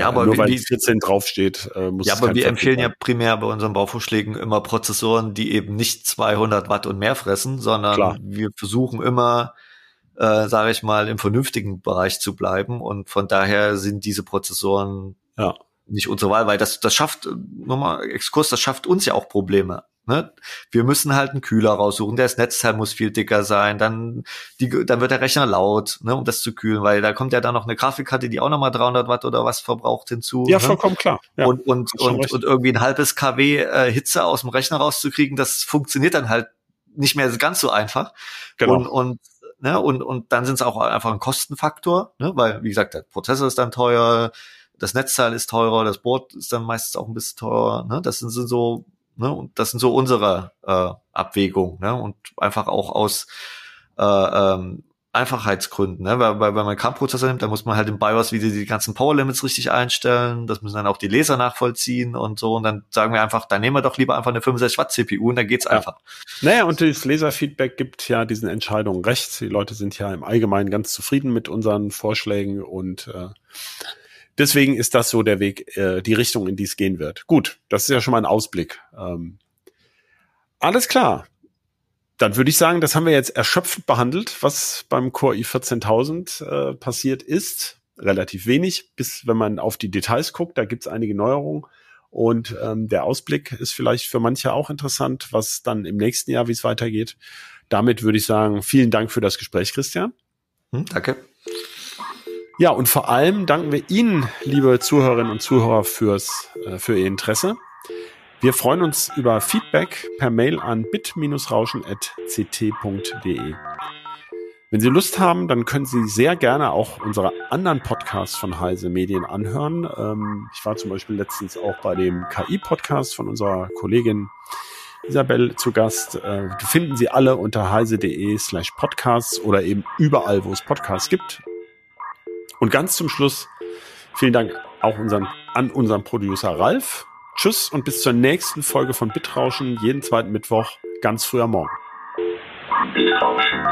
ja, aber nur weil wie, 14 draufsteht, äh, muss Ja, aber wir empfehlen ja primär bei unseren Bauvorschlägen immer Prozessoren, die eben nicht 200 Watt und mehr fressen, sondern Klar. wir versuchen immer, äh, sage ich mal, im vernünftigen Bereich zu bleiben und von daher sind diese Prozessoren ja. nicht unsere Wahl, weil das, das schafft, nochmal Exkurs, das schafft uns ja auch Probleme. Ne? Wir müssen halt einen Kühler raussuchen, das Netzteil muss viel dicker sein, dann, die, dann wird der Rechner laut, ne, um das zu kühlen, weil da kommt ja dann noch eine Grafikkarte, die auch nochmal 300 Watt oder was verbraucht hinzu. Ja, ne? vollkommen klar. Ja, und, und, und, und irgendwie ein halbes kW äh, Hitze aus dem Rechner rauszukriegen, das funktioniert dann halt nicht mehr ganz so einfach. genau. Und, und, ne, und, und dann sind es auch einfach ein Kostenfaktor, ne, weil, wie gesagt, der Prozessor ist dann teuer, das Netzteil ist teurer, das Board ist dann meistens auch ein bisschen teurer. Ne? Das sind so Ne? Und das sind so unsere äh, Abwägungen. Ne? Und einfach auch aus äh, ähm, Einfachheitsgründen, ne? weil, weil wenn man keinen Prozessor nimmt, dann muss man halt im BIOS wieder die ganzen Power Limits richtig einstellen. Das müssen dann auch die Leser nachvollziehen und so. Und dann sagen wir einfach, dann nehmen wir doch lieber einfach eine 65 Watt CPU und dann geht's Ja. einfach. Naja, und das Leserfeedback gibt ja diesen Entscheidungen recht. Die Leute sind ja im Allgemeinen ganz zufrieden mit unseren Vorschlägen und äh, deswegen ist das so der Weg, äh, die Richtung, in die es gehen wird. Gut, das ist ja schon mal ein Ausblick. Ähm, alles klar. Dann würde ich sagen, das haben wir jetzt erschöpfend behandelt, was beim Core i14000 äh, passiert ist. Relativ wenig, bis wenn man auf die Details guckt, da gibt es einige Neuerungen. Und ähm, der Ausblick ist vielleicht für manche auch interessant, was dann im nächsten Jahr, wie es weitergeht. Damit würde ich sagen, vielen Dank für das Gespräch, Christian. Hm, danke. Ja, und vor allem danken wir Ihnen, liebe Zuhörerinnen und Zuhörer, fürs, äh, für Ihr Interesse. Wir freuen uns über Feedback per Mail an bit-rauschen.ct.de. Wenn Sie Lust haben, dann können Sie sehr gerne auch unsere anderen Podcasts von Heise Medien anhören. Ähm, ich war zum Beispiel letztens auch bei dem KI-Podcast von unserer Kollegin Isabel zu Gast. Äh, finden Sie alle unter heise.de slash podcasts oder eben überall, wo es Podcasts gibt. Und ganz zum Schluss vielen Dank auch unseren, an unseren Producer Ralf. Tschüss und bis zur nächsten Folge von Bitrauschen, jeden zweiten Mittwoch, ganz früh am Morgen. Bitrauschen.